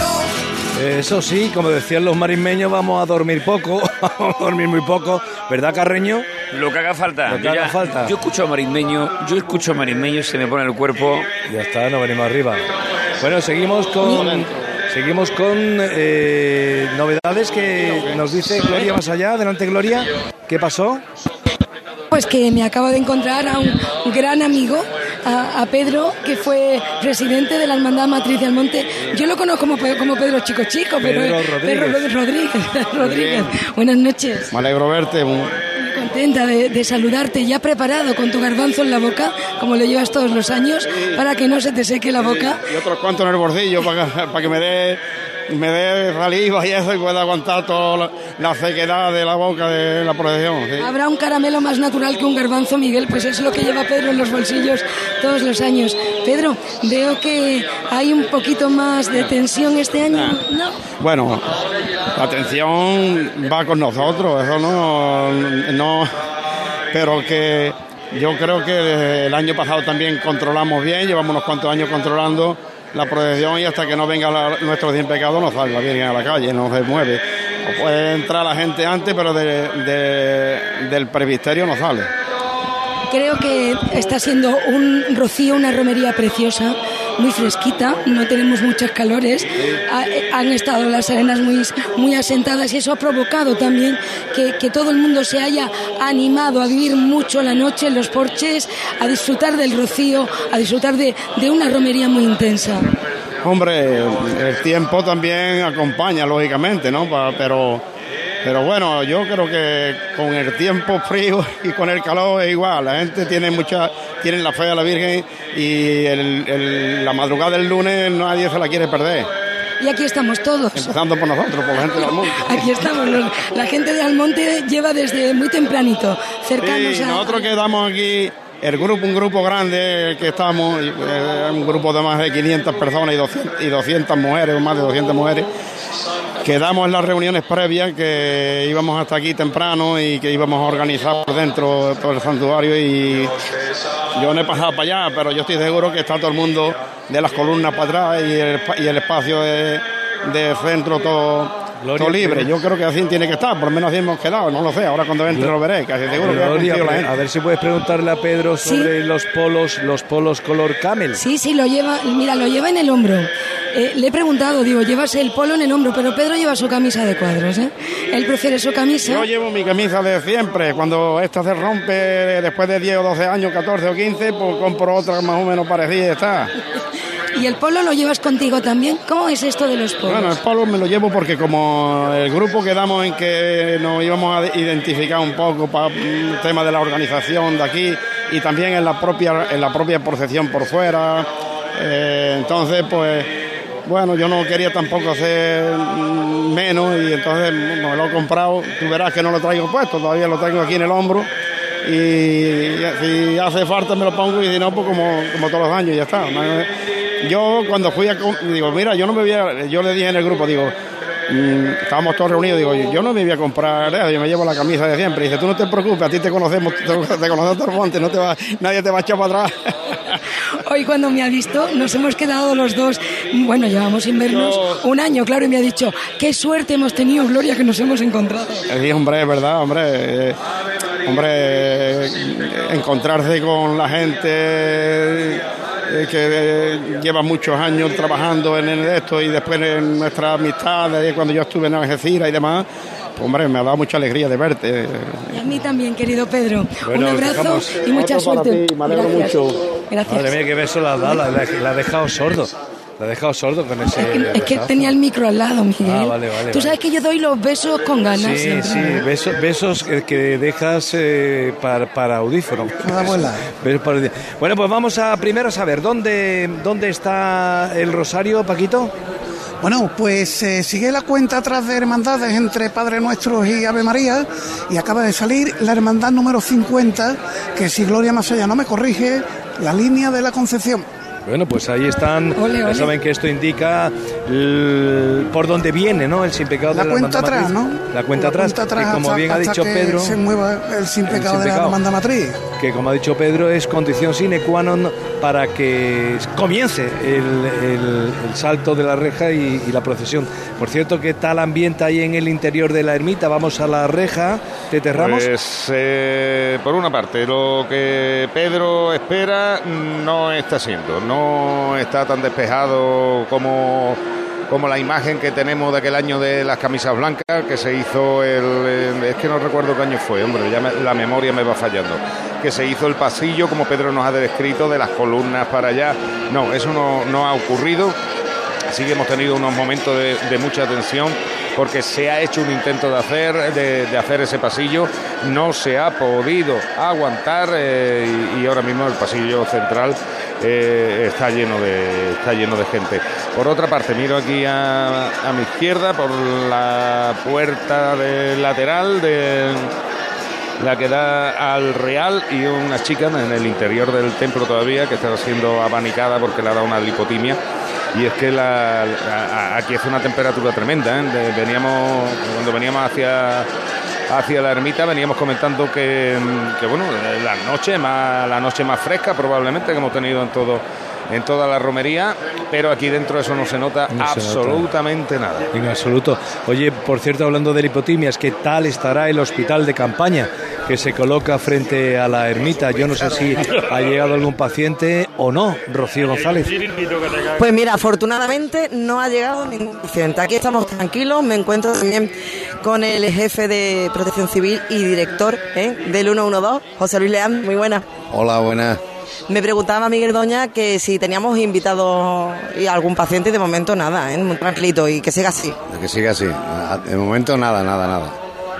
[SPEAKER 3] Eso sí, como decían los marismeños, vamos a dormir poco, vamos a dormir muy poco, ¿verdad, Carreño?
[SPEAKER 6] Lo que haga falta.
[SPEAKER 3] Lo que haga
[SPEAKER 6] ya-
[SPEAKER 3] falta.
[SPEAKER 6] Yo escucho a marismeño, yo escucho a marismeño, se me pone el cuerpo.
[SPEAKER 3] Ya está, no venimos arriba. Bueno, seguimos con seguimos con eh, novedades que nos dice Gloria más allá. Adelante, Gloria. ¿Qué pasó?
[SPEAKER 7] Pues que me acabo de encontrar a un gran amigo, a, a Pedro, que fue presidente de la Hermandad Matriz del Monte. Yo lo conozco como, Pe- como Pedro Chico Chico, pero
[SPEAKER 19] Pedro
[SPEAKER 7] Pedro
[SPEAKER 19] Rodríguez.
[SPEAKER 7] Rodríguez. Buenas noches.
[SPEAKER 19] Me alegro verte.
[SPEAKER 7] contenta de, de saludarte, ya preparado con tu garbanzo en la boca, como lo llevas todos los años, para que no se te seque la boca.
[SPEAKER 19] Y otros cuantos en el para que, para que me dé me dé saliva y eso y pueda aguantar toda la, sequedad de la boca de la procesión. sí.
[SPEAKER 7] Habrá un caramelo más natural que un garbanzo, Miguel, pues es lo que lleva Pedro en los bolsillos todos los años. Pedro, veo que hay un poquito más de tensión este año, ¿no?
[SPEAKER 19] Bueno, la atención va con nosotros, eso no, no, pero que yo creo que el año pasado también controlamos bien, llevamos unos cuantos años controlando la procesión y hasta que no venga la- nuestro sin pecado no sale la Virgen a la calle, no se mueve. Puede entrar la gente antes, pero de- de- del presbiterio no sale.
[SPEAKER 7] Creo que está siendo un rocío, una romería preciosa, muy fresquita, no tenemos muchos calores, Ha- han estado las arenas muy, muy asentadas y eso ha provocado también que, que todo el mundo se haya animado a vivir mucho la noche en los porches, a disfrutar del rocío, a disfrutar de, de una romería muy intensa.
[SPEAKER 19] Hombre, el tiempo también acompaña, lógicamente, ¿no? Pero, pero bueno, yo creo que con el tiempo frío y con el calor es igual. La gente tiene mucha, tiene la fe a la Virgen y el- el- la madrugada del lunes nadie se la quiere perder.
[SPEAKER 7] Y aquí estamos todos.
[SPEAKER 19] Empezando por nosotros, por la gente del mundo.
[SPEAKER 7] Aquí estamos. los- la gente de Almonte lleva desde muy tempranito, cercanos
[SPEAKER 19] Sí,
[SPEAKER 7] a...
[SPEAKER 19] nosotros quedamos aquí, el grupo, un grupo grande que estamos, eh, un grupo de más de 500 personas y 200, y 200 mujeres, o más de 200 mujeres, quedamos en las reuniones previas que íbamos hasta aquí temprano y que íbamos a organizar por dentro todo el santuario y yo no he pasado para allá, pero yo estoy seguro que está todo el mundo de las columnas para atrás y el, y el espacio de, de centro todo, todo libre. Yo creo que así tiene que estar, por lo menos así hemos quedado, no lo sé, ahora cuando entre lo veré, casi seguro que ha
[SPEAKER 3] Gloria,
[SPEAKER 19] cumplido la gente.
[SPEAKER 3] a ver si puedes preguntarle a Pedro sobre los polos, los polos color camel.
[SPEAKER 7] Sí, sí, lo lleva, mira, lo lleva en el hombro. Eh, le he preguntado, digo, llevas el polo en el hombro, pero Pedro lleva su camisa de cuadros, ¿eh? Él prefiere su camisa.
[SPEAKER 19] Yo llevo mi camisa de siempre. Cuando esta se rompe después de 10 o 12 años, 14 o 15, pues compro otra más o menos parecida y está.
[SPEAKER 7] ¿Y el polo lo llevas contigo también? ¿Cómo es esto de los polos?
[SPEAKER 19] Bueno, el polo me lo llevo porque como el grupo quedamos en que nos íbamos a identificar un poco para el tema de la organización de aquí y también en la propia, en la propia procesión por fuera. Eh, entonces, pues, bueno, yo no quería tampoco hacer mm, menos y entonces me lo he comprado. Tú verás que no lo traigo puesto, todavía lo tengo aquí en el hombro. Y si hace falta me lo pongo y si no, pues como, como todos los años, ya está. Yo cuando fui a... Digo, mira, yo no me voy a... Yo le dije en el grupo, digo, estábamos todos reunidos, digo, yo no me voy a comprar yo me llevo la camisa de siempre. Y dice, tú no te preocupes, a ti te conocemos, te, te conocemos monte, no te va, nadie te va a echar para atrás.
[SPEAKER 7] Hoy cuando me ha visto, nos hemos quedado los dos, bueno, llevamos sin vernos un año, claro, y me ha dicho, qué suerte hemos tenido, Gloria, que nos hemos encontrado.
[SPEAKER 19] Sí, hombre, es verdad, hombre. eh, hombre, eh, encontrarse con la gente eh, que eh, lleva muchos años trabajando en esto y después en nuestra amistad, de cuando yo estuve en Algeciras y demás, pues, hombre, me ha dado mucha alegría de verte.
[SPEAKER 7] Y a mí también, querido Pedro.
[SPEAKER 3] Bueno,
[SPEAKER 7] un abrazo y mucha suerte.
[SPEAKER 19] ti, me alegro
[SPEAKER 7] Gracias.
[SPEAKER 19] mucho.
[SPEAKER 7] Gracias.
[SPEAKER 3] Madre mía, qué beso la ha dado, la, la- la ha dejado sordo. La ha dejado sordo con ese.
[SPEAKER 7] Es que
[SPEAKER 3] besazo.
[SPEAKER 7] tenía el micro al lado, Miguel.
[SPEAKER 3] Ah, vale, vale,
[SPEAKER 7] Tú
[SPEAKER 3] vale.
[SPEAKER 7] sabes que yo doy los besos con ganas
[SPEAKER 3] Sí,
[SPEAKER 7] siempre.
[SPEAKER 3] sí, besos, besos que, que dejas eh, para, para audífono.
[SPEAKER 9] abuela.
[SPEAKER 3] Besos para audífono. Bueno, pues vamos a primero a saber dónde, dónde está el rosario, Paquito.
[SPEAKER 9] Bueno, pues eh, sigue la cuenta atrás de hermandades entre Padre Nuestro y Ave María y acaba de salir la hermandad número 50, que si Gloria Masaya no me corrige, la línea de la Concepción.
[SPEAKER 3] Bueno, pues ahí están.
[SPEAKER 9] Ole,
[SPEAKER 3] saben que esto indica el- por dónde viene, ¿no? El sin pecado
[SPEAKER 9] La
[SPEAKER 3] de
[SPEAKER 9] cuenta
[SPEAKER 3] hermandad
[SPEAKER 9] atrás. ¿no?
[SPEAKER 3] La cuenta
[SPEAKER 9] La
[SPEAKER 3] atrás.
[SPEAKER 9] cuenta atrás
[SPEAKER 3] y como
[SPEAKER 9] hasta-
[SPEAKER 3] bien ha dicho Pedro.
[SPEAKER 9] se mueva el sin
[SPEAKER 3] el
[SPEAKER 9] pecado
[SPEAKER 3] sin
[SPEAKER 9] de la hermandad matriz.
[SPEAKER 3] Que como ha dicho Pedro es condición sine qua non para que comience el, el- salto de la reja y, la procesión. Por cierto, ¿qué tal ambiente hay en el interior de la ermita? Vamos a la reja, Tete Ramos.
[SPEAKER 5] Pues, eh, por una parte, lo que Pedro espera no está siendo, no está tan despejado como, como la imagen que tenemos de aquel año de las camisas blancas, que se hizo el... es que no recuerdo qué año fue, hombre, ya la memoria me va fallando, que se hizo el pasillo, como Pedro nos ha descrito, de las columnas para allá. No, eso no, ha ocurrido. Sí que hemos tenido unos momentos de mucha tensión porque se ha hecho un intento de hacer, de, hacer ese pasillo, no se ha podido aguantar eh, y, ahora mismo el pasillo central eh, está lleno de está lleno de gente. Por otra parte, miro aquí a, mi izquierda por la puerta lateral de la que da al Real y una chica en el interior del templo todavía que está siendo abanicada porque le ha dado una lipotimia. Y es que aquí hace una temperatura tremenda. ¿eh? Veníamos, cuando veníamos hacia, hacia la ermita, veníamos comentando que, que, bueno, la noche más, la noche más fresca probablemente que hemos tenido en todo en toda la romería, pero aquí dentro eso no se nota
[SPEAKER 3] No se nota.
[SPEAKER 5] absolutamente nada.
[SPEAKER 3] En absoluto. Oye, por cierto, hablando de lipotimias, ¿qué tal estará el hospital de campaña que se coloca frente a la ermita? Yo no sé si ha llegado algún paciente o no, Rocío González.
[SPEAKER 8] Pues mira, afortunadamente no ha llegado ningún paciente. Aquí estamos tranquilos. Me encuentro también con el jefe de Protección Civil y director ¿eh? del 112, José Luis Leán. Muy buena.
[SPEAKER 20] Hola, buenas.
[SPEAKER 8] Me preguntaba Miguel Doña que si teníamos invitados y algún paciente y de momento nada, ¿eh? muy tranquilito y que siga así.
[SPEAKER 20] Que siga así. De momento nada, nada, nada.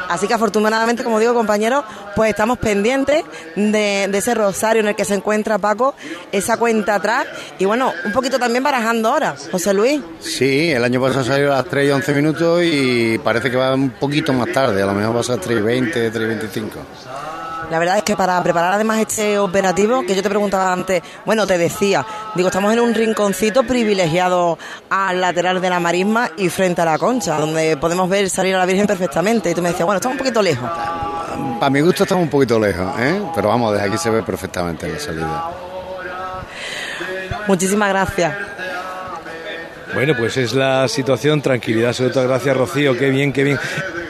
[SPEAKER 8] Así que afortunadamente, como digo compañeros, pues estamos pendientes de, de ese rosario en el que se encuentra Paco, esa cuenta atrás y bueno, un poquito también barajando ahora, José Luis.
[SPEAKER 20] Sí, el año pasado salió a las 3 y 11 minutos y parece que va un poquito más tarde. A lo mejor va a ser 3 y 20, 3 y 25.
[SPEAKER 8] La verdad es que para preparar además este operativo, que yo te preguntaba antes, bueno, te decía, digo, estamos en un rinconcito privilegiado al lateral de la marisma y frente a la concha, donde podemos ver salir a la Virgen perfectamente. Y tú me decías, bueno, estamos un poquito lejos.
[SPEAKER 20] Para mi gusto estamos un poquito lejos, ¿eh? pero vamos, desde aquí se ve perfectamente la salida.
[SPEAKER 8] Muchísimas gracias.
[SPEAKER 3] Bueno, pues es la situación, tranquilidad, sobre todo gracias Rocío, qué bien, qué bien.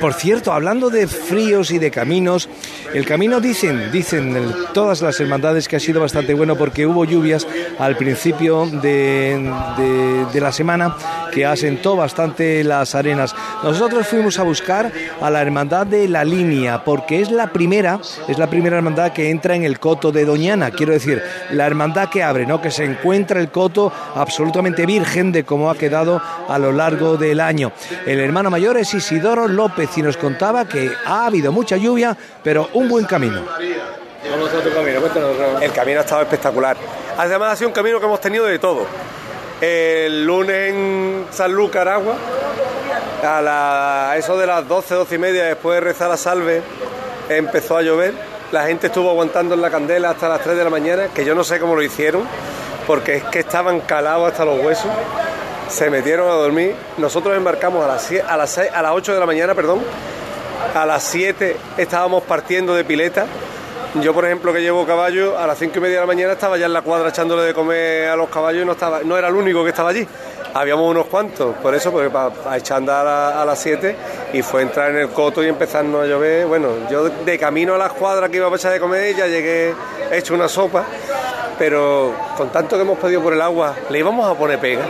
[SPEAKER 3] Por cierto, hablando de fríos y de caminos, el camino dicen, dicen todas las hermandades que ha sido bastante bueno porque hubo lluvias al principio de, de- de la semana que asentó bastante las arenas. Nosotros fuimos a buscar a la hermandad de la línea porque es la primera, es la primera hermandad que entra en el coto de Doñana, quiero decir, la hermandad que abre, ¿no? Que se encuentra el coto absolutamente virgen de cómo ha quedado a lo largo del año. El hermano mayor es Isidoro López y nos contaba que ha habido mucha lluvia, pero un buen camino.
[SPEAKER 21] ¿Cómo está tu camino? El camino ha estado espectacular. Además ha sido un camino que hemos tenido de todo. El lunes en San Lucas, Aragua, a, la- a eso de las 12, 12 y media, después de rezar la salve, empezó a llover. La gente estuvo aguantando en la candela hasta las 3 de la mañana, que yo no sé cómo lo hicieron, porque es que estaban calados hasta los huesos. Se metieron a dormir. Nosotros embarcamos a las, a las, seis- a las 8 de la mañana, perdón. A las 7 estábamos partiendo de pileta. Yo, por ejemplo, que llevo caballo, a las 5 y media de la mañana estaba ya en la cuadra echándole de comer a los caballos y no, estaba, no era el único que estaba allí. Habíamos unos cuantos, por eso, porque para echar a andar a, las 7 y fue entrar en el coto y empezarnos a llover. Bueno, yo de camino a las cuadras que iba a echar de comer ya llegué hecho una sopa, pero con tanto que hemos pedido por el agua, le íbamos a poner pega.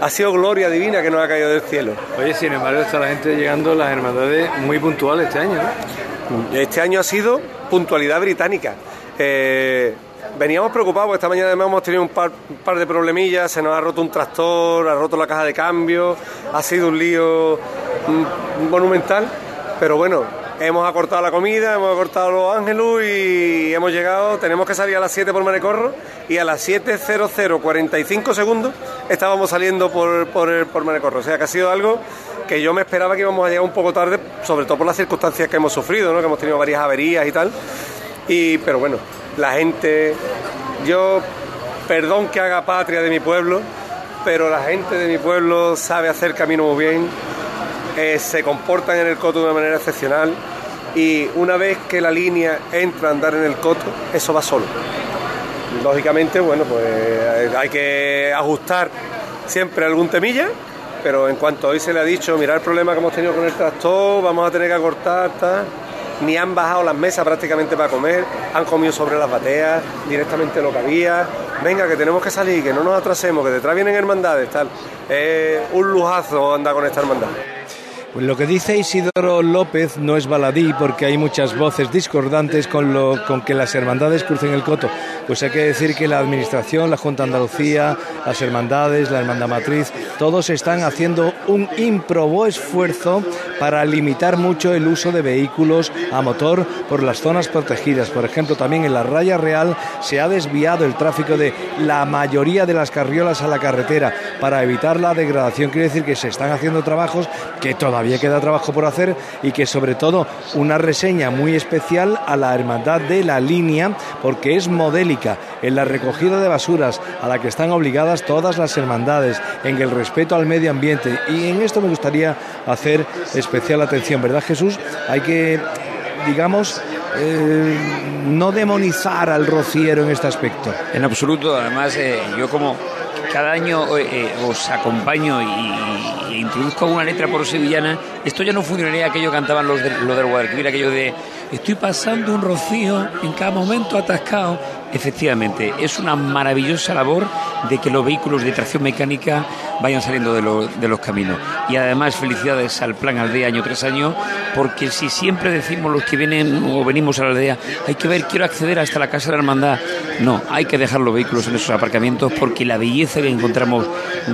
[SPEAKER 21] Ha sido gloria divina que nos ha caído del cielo.
[SPEAKER 22] Oye, sin embargo, está la gente llegando, las hermandades muy puntuales este año, ¿no?
[SPEAKER 21] Este año ha sido puntualidad británica. Eh, veníamos preocupados porque esta mañana además hemos tenido un par, un par de problemillas, se nos ha roto un tractor, ha roto la caja de cambio, ha sido un lío mm, monumental, pero bueno, hemos acortado la comida, hemos acortado los ángelos y hemos llegado, tenemos que salir a las 7 por Manecorro y a las 7.00, 45 segundos estábamos saliendo por, por, por Manecorro, o sea que ha sido algo que yo me esperaba que íbamos a llegar un poco tarde, sobre todo por las circunstancias que hemos sufrido, ¿no? que hemos tenido varias averías y tal. Y, pero bueno, la gente, yo, perdón que haga patria de mi pueblo, pero la gente de mi pueblo sabe hacer camino muy bien, eh, se comportan en el coto de una manera excepcional y una vez que la línea entra a andar en el coto, eso va solo. Lógicamente, bueno, pues eh, hay que ajustar siempre algún temilla, pero en cuanto hoy se le ha dicho, mirar el problema que hemos tenido con el tractor, vamos a tener que acortar, tal, ni han bajado las mesas prácticamente para comer, han comido sobre las bateas, directamente lo que había, venga que tenemos que salir, que no nos atrasemos, que detrás vienen hermandades, tal. Es un lujazo andar con esta hermandad.
[SPEAKER 3] Pues lo que dice Isidoro López no es baladí porque hay muchas voces discordantes con, lo, con que las hermandades crucen el coto. Pues hay que decir que la Administración, la Junta Andalucía, las hermandades, la Hermandad Matriz, todos están haciendo un ímprobo esfuerzo para limitar mucho el uso de vehículos a motor por las zonas protegidas. Por ejemplo, también en la raya real se ha desviado el tráfico de la mayoría de las carriolas a la carretera para evitar la degradación. Quiere decir que se están haciendo trabajos que todavía queda trabajo por hacer y que sobre todo una reseña muy especial a la hermandad de la línea porque es modélica en la recogida de basuras a la que están obligadas todas las hermandades, en el respeto al medio ambiente y en esto me gustaría hacer especial atención, ¿verdad Jesús? Hay que, digamos, eh, no demonizar al rociero en este aspecto.
[SPEAKER 6] En absoluto, además eh, yo como cada año eh, eh, os acompaño y, y introduzco una letra por sevillana, esto ya no funcionaría aquello que cantaban los, de, los del Guadalquivir, aquello de estoy pasando un rocío en cada momento atascado. Efectivamente, es una maravillosa labor de que los vehículos de tracción mecánica vayan saliendo de, lo, de los caminos. Y además felicidades al Plan Aldea año tras año, porque si siempre decimos los que vienen o venimos a la aldea, hay que ver, quiero acceder hasta la Casa de la Hermandad. No, hay que dejar los vehículos en esos aparcamientos porque la belleza que encontramos,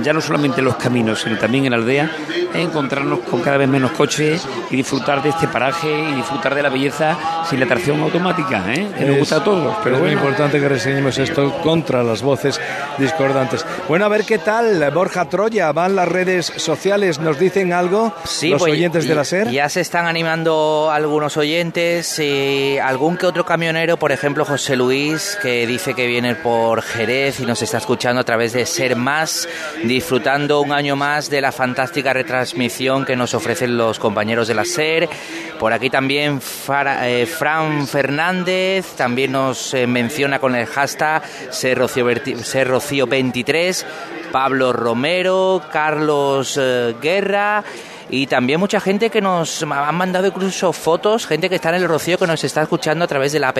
[SPEAKER 6] ya no solamente en los caminos, sino también en la aldea, es encontrarnos con cada vez menos coches y disfrutar de este paraje y disfrutar de la belleza sin la tracción automática, ¿eh? que nos gusta a todos. Pero
[SPEAKER 3] es
[SPEAKER 6] bueno.
[SPEAKER 3] muy importante que reseñemos esto contra las voces discordantes. Bueno, a ver qué tal, Borja Troya, van las redes sociales, nos dicen algo
[SPEAKER 10] Sí,
[SPEAKER 3] los
[SPEAKER 10] pues,
[SPEAKER 3] oyentes de la SER.
[SPEAKER 10] Ya se están animando algunos oyentes, y algún que otro camionero, por ejemplo José Luis, que dice que viene por Jerez y nos está escuchando a través de Ser Más, disfrutando un año más de la fantástica retransmisión que nos ofrecen los compañeros de la SER. Por aquí también eh, Fran Fernández también nos eh, menciona con el hashtag Ser Rocío, Verti- Ser Rocío 23. Pablo Romero, Carlos eh, Guerra y también mucha gente que nos han mandado incluso fotos, gente que está en el Rocío que nos está escuchando a través de la app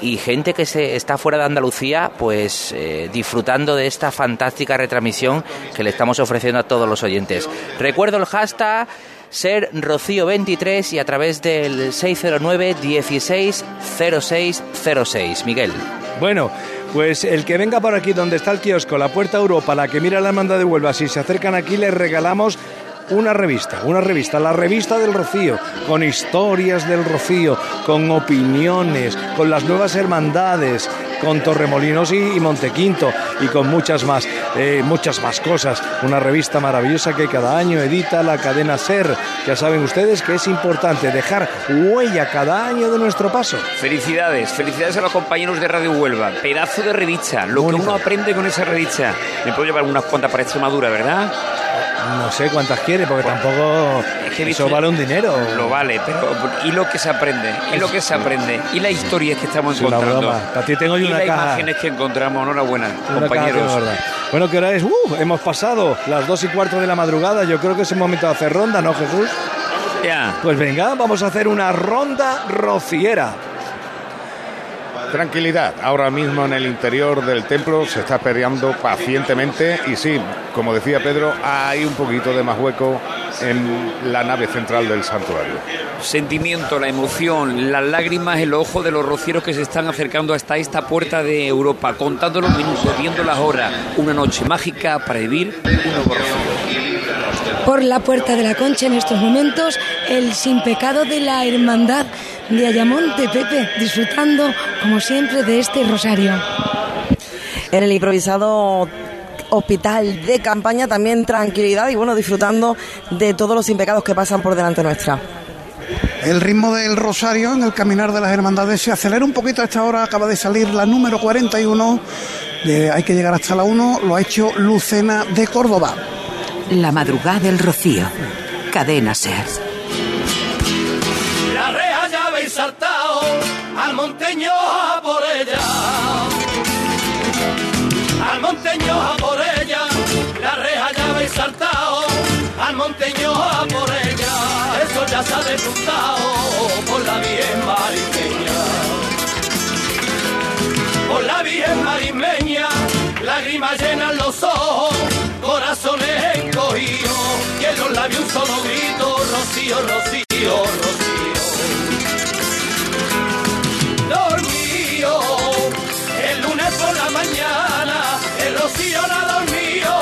[SPEAKER 10] y gente que se está fuera de Andalucía, pues eh, disfrutando de esta fantástica retransmisión que le estamos ofreciendo a todos los oyentes. Recuerdo el hashtag ser Rocío 23 y a través del 609 160606 Miguel.
[SPEAKER 3] Bueno, pues el que venga por aquí donde está el kiosco, la Puerta Europa, la que mira la hermandad de Huelva, si se acercan aquí les regalamos una revista, una revista, la revista del Rocío, con historias del Rocío, con opiniones, con las nuevas hermandades, con Torremolinos y, y Montequinto y con muchas más, eh, muchas más cosas. Una revista maravillosa que cada año edita la cadena SER. Ya saben ustedes que es importante dejar huella cada año de nuestro paso.
[SPEAKER 6] Felicidades, felicidades a los compañeros de Radio Huelva. Pedazo de revista, lo que uno aprende con esa revista. Me puedo llevar unas cuantas para Extremadura, ¿verdad?
[SPEAKER 3] No sé cuántas quiere, porque tampoco eso vale un dinero.
[SPEAKER 6] Lo vale, pero y lo que se aprende, y lo que se aprende, y las historias que estamos
[SPEAKER 3] Es una
[SPEAKER 6] encontrando.
[SPEAKER 3] broma. Para ti tengo yo
[SPEAKER 6] y
[SPEAKER 3] una
[SPEAKER 6] las
[SPEAKER 3] caja.
[SPEAKER 6] imágenes que encontramos, enhorabuena,
[SPEAKER 3] Una
[SPEAKER 6] compañeros.
[SPEAKER 3] Bueno, ¿qué hora es? ¡Uh! hemos pasado las dos y cuarto de la madrugada. Yo creo que es el momento de hacer ronda, ¿no, Jesús?
[SPEAKER 6] Ya.
[SPEAKER 3] Pues venga, vamos a hacer una ronda rociera.
[SPEAKER 5] Tranquilidad, ahora mismo en el interior del templo se está esperando pacientemente y sí, como decía Pedro, hay un poquito de más hueco en la nave central del santuario.
[SPEAKER 6] Sentimiento, la emoción, las lágrimas en los ojos de los rocieros que se están acercando hasta esta puerta de Europa, contando los minutos, viendo las horas. Una noche mágica para vivir un nuevo rocío.
[SPEAKER 7] Por la puerta de la concha en estos momentos, el sin pecado de la hermandad de Ayamonte, Pepe, disfrutando, como siempre, de este rosario.
[SPEAKER 8] En el improvisado hospital de campaña también tranquilidad y bueno, disfrutando de todos los impecados que pasan por delante nuestra.
[SPEAKER 9] El ritmo del rosario en el caminar de las hermandades se acelera un poquito a esta hora. Acaba de salir la número 41. Eh, hay que llegar hasta la 1. Lo ha hecho Lucena de Córdoba.
[SPEAKER 2] La madrugada del Rocío. Cadena Ser.
[SPEAKER 23] La Real saltado al monteño a por ella. Al monteño a por ella, la reja ya habéis saltado, al monteño a por ella. Eso ya se ha despuntado por la bien marimeña. Por la bien marimeña, lágrimas llenan los ojos, rocío, rocío, rocío. Dormido, el lunes por la mañana, el rocío no ha dormido,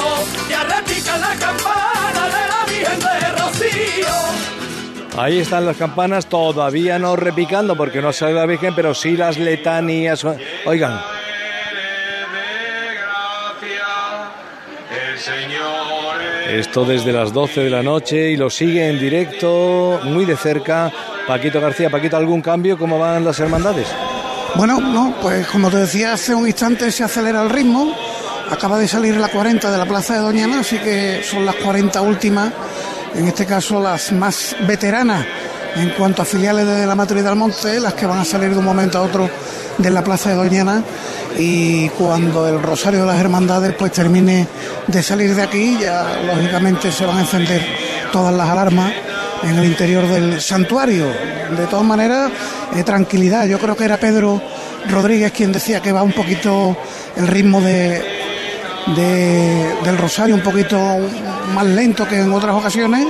[SPEAKER 23] ya repica la campana de la Virgen de Rocío.
[SPEAKER 3] Ahí están las campanas, todavía no repicando porque no sale la Virgen, pero sí las letanías. Oigan. Esto desde las 12 de la noche y lo sigue en directo, muy de cerca. Paquito García, Paquito, ¿algún cambio? ¿Cómo van las hermandades?
[SPEAKER 9] Bueno, no, pues como te decía hace un instante se acelera el ritmo. Acaba de salir la 40 de la Plaza de Doñana, así que son las 40 últimas, en este caso las más veteranas en cuanto a filiales de la Matriz del Monte, las que van a salir de un momento a otro de la Plaza de Doñana y cuando el Rosario de las Hermandades pues termine de salir de aquí, ya lógicamente se van a encender todas las alarmas en el interior del santuario. De todas maneras, eh, tranquilidad. Yo creo que era Pedro Rodríguez quien decía que va un poquito el ritmo de, de- del Rosario, un poquito más lento que en otras ocasiones.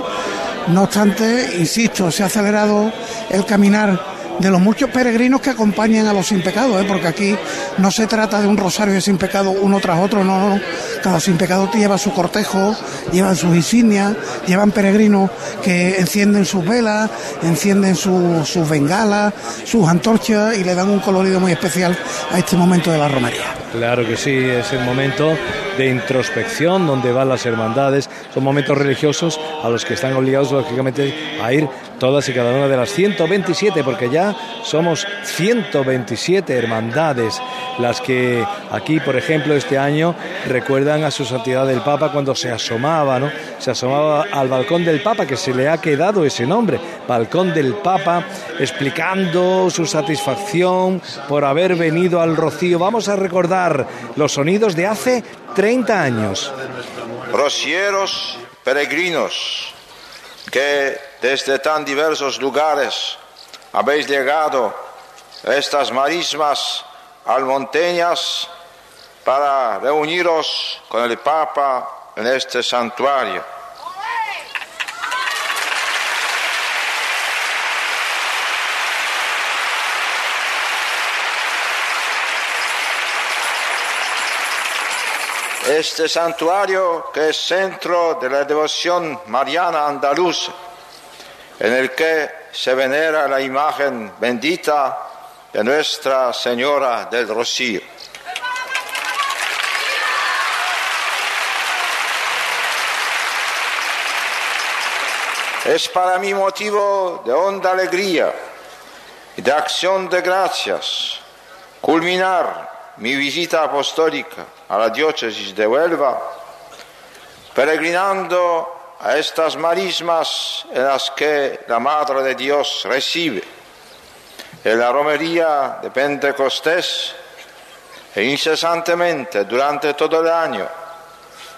[SPEAKER 9] No obstante, insisto, se ha acelerado el caminar de los muchos peregrinos que acompañan a los sin pecado, ¿eh? porque aquí no se trata de un rosario de sin pecado uno tras otro, no, no. Cada sin pecado lleva su cortejo, llevan sus insignias, llevan peregrinos que encienden sus velas, encienden su- sus bengalas, sus antorchas y le dan un colorido muy especial a este momento de la romería.
[SPEAKER 3] Claro que sí, es el momento de introspección donde van las hermandades. Son momentos religiosos a los que están obligados, lógicamente, a ir todas y cada una de las 127, porque ya somos 127 hermandades las que aquí, por ejemplo, este año recuerdan a su santidad el Papa cuando se asomaba, ¿no? Se asomaba al balcón del Papa, que se le ha quedado ese nombre, balcón del Papa, explicando su satisfacción por haber venido al Rocío. Vamos a recordar los sonidos de hace 30 años.
[SPEAKER 4] Rocieros peregrinos que desde tan diversos lugares habéis llegado a estas marismas almonteñas para reuniros con el Papa en este santuario. Este santuario que es centro de la devoción mariana andaluza, en el que se venera la imagen bendita de Nuestra Señora del Rocío. Es para mí motivo de honda alegría y de acción de gracias culminar mi visita apostólica a la diócesis de Huelva, peregrinando a estas marismas en las que la Madre de Dios recibe en la romería de Pentecostés e incesantemente durante todo el año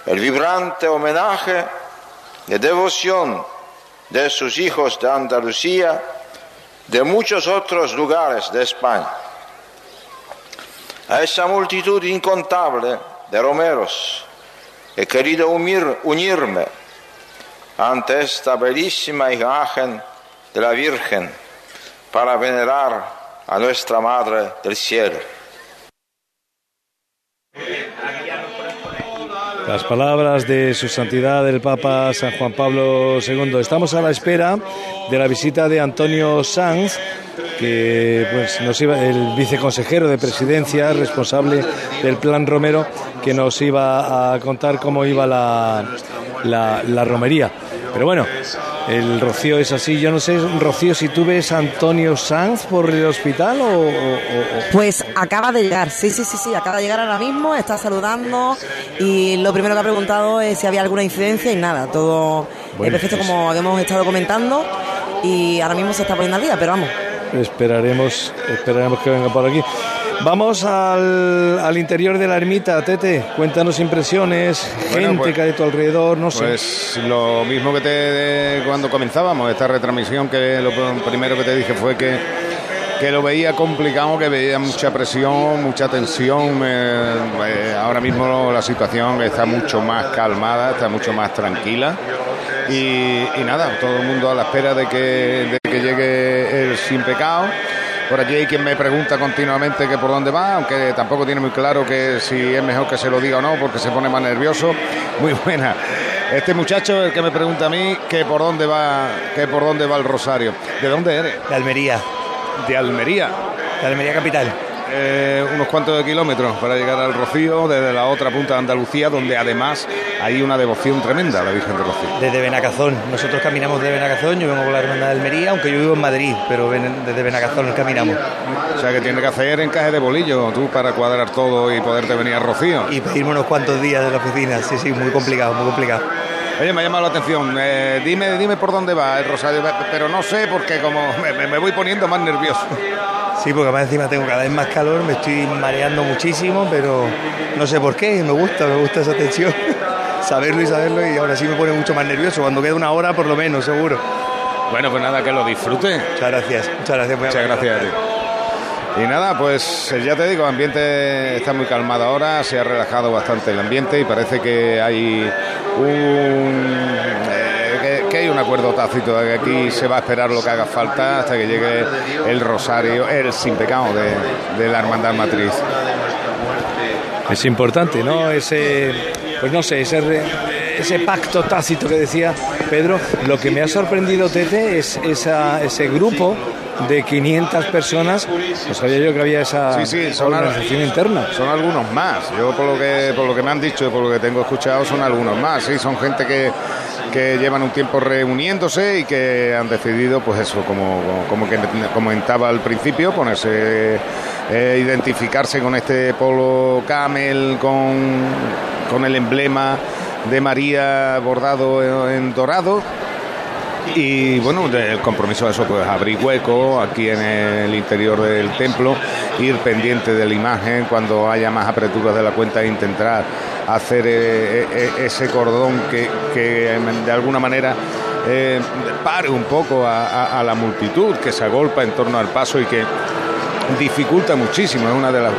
[SPEAKER 4] el vibrante homenaje de devoción de sus hijos de Andalucía, de muchos otros lugares de España. A esa multitud incontable de romeros he querido unir- unirme ante esta bellísima imagen de la Virgen para venerar a nuestra Madre del Cielo.
[SPEAKER 3] Las palabras de su santidad el Papa San Juan Pablo II. Estamos a la espera de la visita de Antonio Sanz, que pues nos iba el viceconsejero de presidencia, responsable del Plan Romero, que nos iba a contar cómo iba la, la, la romería. Pero bueno, el Rocío es así. Yo no sé, Rocío, si tú ves a Antonio Sanz por el hospital o- o- o- o...
[SPEAKER 8] Pues acaba de llegar, sí, sí, sí, sí, acaba de llegar ahora mismo, está saludando y lo primero que ha preguntado es si había alguna incidencia y nada, todo
[SPEAKER 3] Bueno,
[SPEAKER 8] es perfecto
[SPEAKER 3] pues-
[SPEAKER 8] como hemos estado comentando y ahora mismo se está poniendo al día, pero vamos,
[SPEAKER 3] esperaremos, esperaremos que venga por aquí. Vamos al, al interior de la ermita, Tete. Cuéntanos impresiones,
[SPEAKER 5] Bueno,
[SPEAKER 3] gente
[SPEAKER 5] pues-
[SPEAKER 3] que hay a tu alrededor, no sé.
[SPEAKER 5] Pues lo mismo que te cuando comenzábamos esta retransmisión, que lo primero que te dije fue que, que lo veía complicado, que veía mucha presión, mucha tensión. eh, eh, ahora mismo la situación está mucho más calmada, está mucho más tranquila. Y, y nada, todo el mundo a la espera de que, de que llegue el sin pecado. Por allí hay quien me pregunta continuamente que por dónde va, aunque tampoco tiene muy claro que si es mejor que se lo diga o no, porque se pone más nervioso. Muy buena. Este muchacho, el que me pregunta a mí, que por dónde va, que por dónde va el Rosario. ¿De dónde eres?
[SPEAKER 24] De Almería.
[SPEAKER 5] De Almería.
[SPEAKER 24] De Almería capital.
[SPEAKER 5] Eh, unos cuantos de kilómetros para llegar al Rocío, desde la otra punta de Andalucía, donde además hay una devoción tremenda a la Virgen de Rocío.
[SPEAKER 24] Desde Benacazón. Nosotros caminamos de Benacazón, yo vengo con la hermandad de Almería, aunque yo vivo en Madrid, pero ven- desde Benacazón caminamos.
[SPEAKER 5] O sea que tiene que hacer encaje de bolillo tú para cuadrar todo y poderte venir a Rocío.
[SPEAKER 24] Y pedirme unos cuantos días de la oficina, sí, sí, muy complicado, muy complicado.
[SPEAKER 5] Oye, me ha llamado la atención. eh, dime, dime por dónde va el Rosario, pero no sé porque como me, voy poniendo más nervioso.
[SPEAKER 24] Sí, porque además encima tengo cada vez más calor, me estoy mareando muchísimo, pero no sé por qué, me gusta, me gusta esa tensión. Saberlo y saberlo y ahora sí me pone mucho más nervioso, cuando queda una hora por lo menos, seguro.
[SPEAKER 5] Bueno, pues nada, que lo disfrute.
[SPEAKER 24] Muchas gracias, muchas gracias.
[SPEAKER 5] Muchas gracias a ti. Y nada, pues eh, ya te digo, el ambiente está muy calmado ahora, se ha relajado bastante el ambiente y parece que hay un eh, que, hay un acuerdo tácito de que aquí se va a esperar lo que haga falta hasta que llegue el rosario, el sin pecado de, de la hermandad matriz.
[SPEAKER 3] Es importante, ¿no? Ese, pues no sé, ese, ese pacto tácito que decía Pedro. Lo que me ha sorprendido, Tete, es esa, ese grupo de 500 personas. No sabía yo que había esa
[SPEAKER 5] Sí, sí, son, al-
[SPEAKER 3] interna.
[SPEAKER 5] son algunos más. Yo por lo que por lo que me han dicho y por lo que tengo escuchado son algunos más. Sí, son gente que, que llevan un tiempo reuniéndose y que han decidido, pues eso, como, como que comentaba al principio, ponerse, eh, identificarse con este polo camel, con, con el emblema de María bordado en, en dorado. Y bueno, el compromiso de eso, pues abrir hueco aquí en el interior del templo, ir pendiente de la imagen cuando haya más aperturas de la cuenta e intentar hacer eh, eh, ese cordón que, que de alguna manera eh, pare un poco a, a- a la multitud que se agolpa en torno al paso y que dificulta muchísimo, es una de las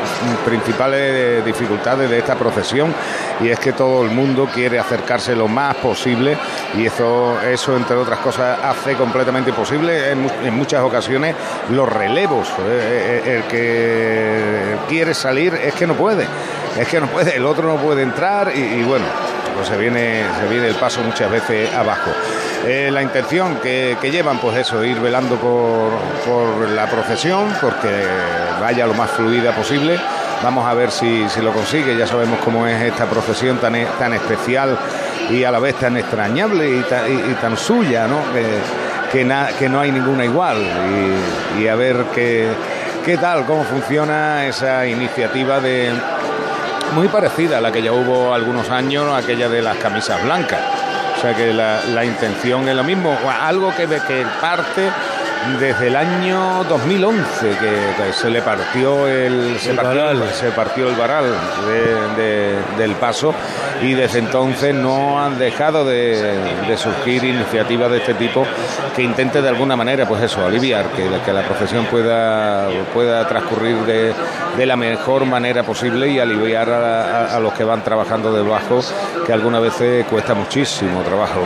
[SPEAKER 5] principales dificultades de esta procesión y es que todo el mundo quiere acercarse lo más posible y eso, eso entre otras cosas hace completamente imposible en, mu- en muchas ocasiones los relevos. Eh, eh, El que quiere salir es que no puede, es que no puede, el otro no puede entrar y, y bueno, pues se viene, se viene el paso muchas veces abajo. Eh, la intención que, que llevan, pues eso, ir velando por, por la procesión, porque vaya lo más fluida posible. Vamos a ver si, si lo consigue. Ya sabemos cómo es esta procesión tan, tan especial y a la vez tan extrañable y, ta- y- y tan suya, ¿no? Que, que, na- que no hay ninguna igual. Y, y a ver qué, qué tal, cómo funciona esa iniciativa de, muy parecida a la que ya hubo algunos años, aquella de las camisas blancas. O sea que la, la intención es lo mismo, algo que, que parte desde el año 2011, que, se le partió el, se
[SPEAKER 3] El
[SPEAKER 5] partió,
[SPEAKER 3] varal.
[SPEAKER 5] se partió el varal de- de- del paso y desde entonces no han dejado de, de surgir iniciativas de este tipo que intente de alguna manera, pues eso, aliviar, que, que la profesión pueda, pueda transcurrir de, de la mejor manera posible y aliviar a, a- a los que van trabajando debajo, que algunas veces cuesta muchísimo trabajo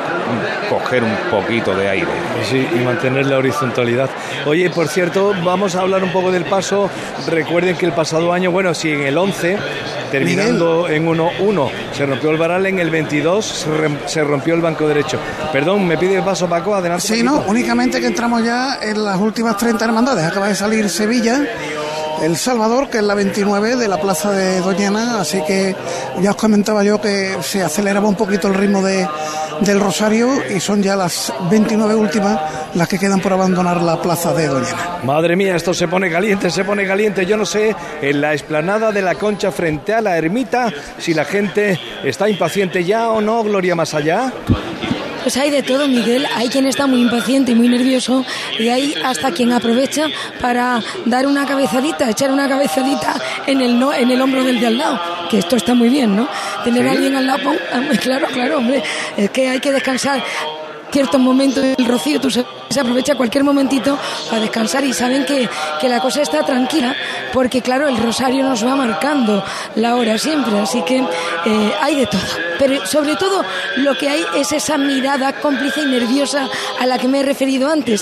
[SPEAKER 5] coger un poquito de aire.
[SPEAKER 3] Y sí, y mantener la horizontalidad. Oye, por cierto, vamos a hablar un poco del paso. Recuerden que el pasado año, bueno, sí, en el 11, terminando en 1-1, se rompió el varal, en el 22 se, rompió el banco derecho. Perdón, me pide paso Paco, adelante.
[SPEAKER 9] Sí, no, únicamente que entramos ya en las últimas 30 hermandades. Acaba de salir Sevilla, El Salvador, que es la 29 de la plaza de Doñana, así que ya os comentaba yo que se aceleraba un poquito el ritmo de, del Rosario y son ya las 29 últimas las que quedan por abandonar la plaza de Doñana.
[SPEAKER 3] Madre mía, esto se pone caliente, se pone caliente. Yo no sé, en la explanada de la Concha frente a la ermita, si la gente está impaciente ya o no, Gloria más allá.
[SPEAKER 7] Pues hay de todo, Miguel. Hay quien está muy impaciente y muy nervioso y hay hasta quien aprovecha para dar una cabezadita, echar una cabezadita en el no, en el hombro del de al lado. Que esto está muy bien, ¿no? Tener a alguien al lado, claro, claro, hombre. Es que hay que descansar ciertos momentos del rocío, tú se, se aprovecha cualquier momentito para descansar y saben que, que la cosa está tranquila, porque claro, el rosario nos va marcando la hora siempre, así que eh, hay de todo. Pero sobre todo lo que hay es esa mirada cómplice y nerviosa a la que me he referido antes,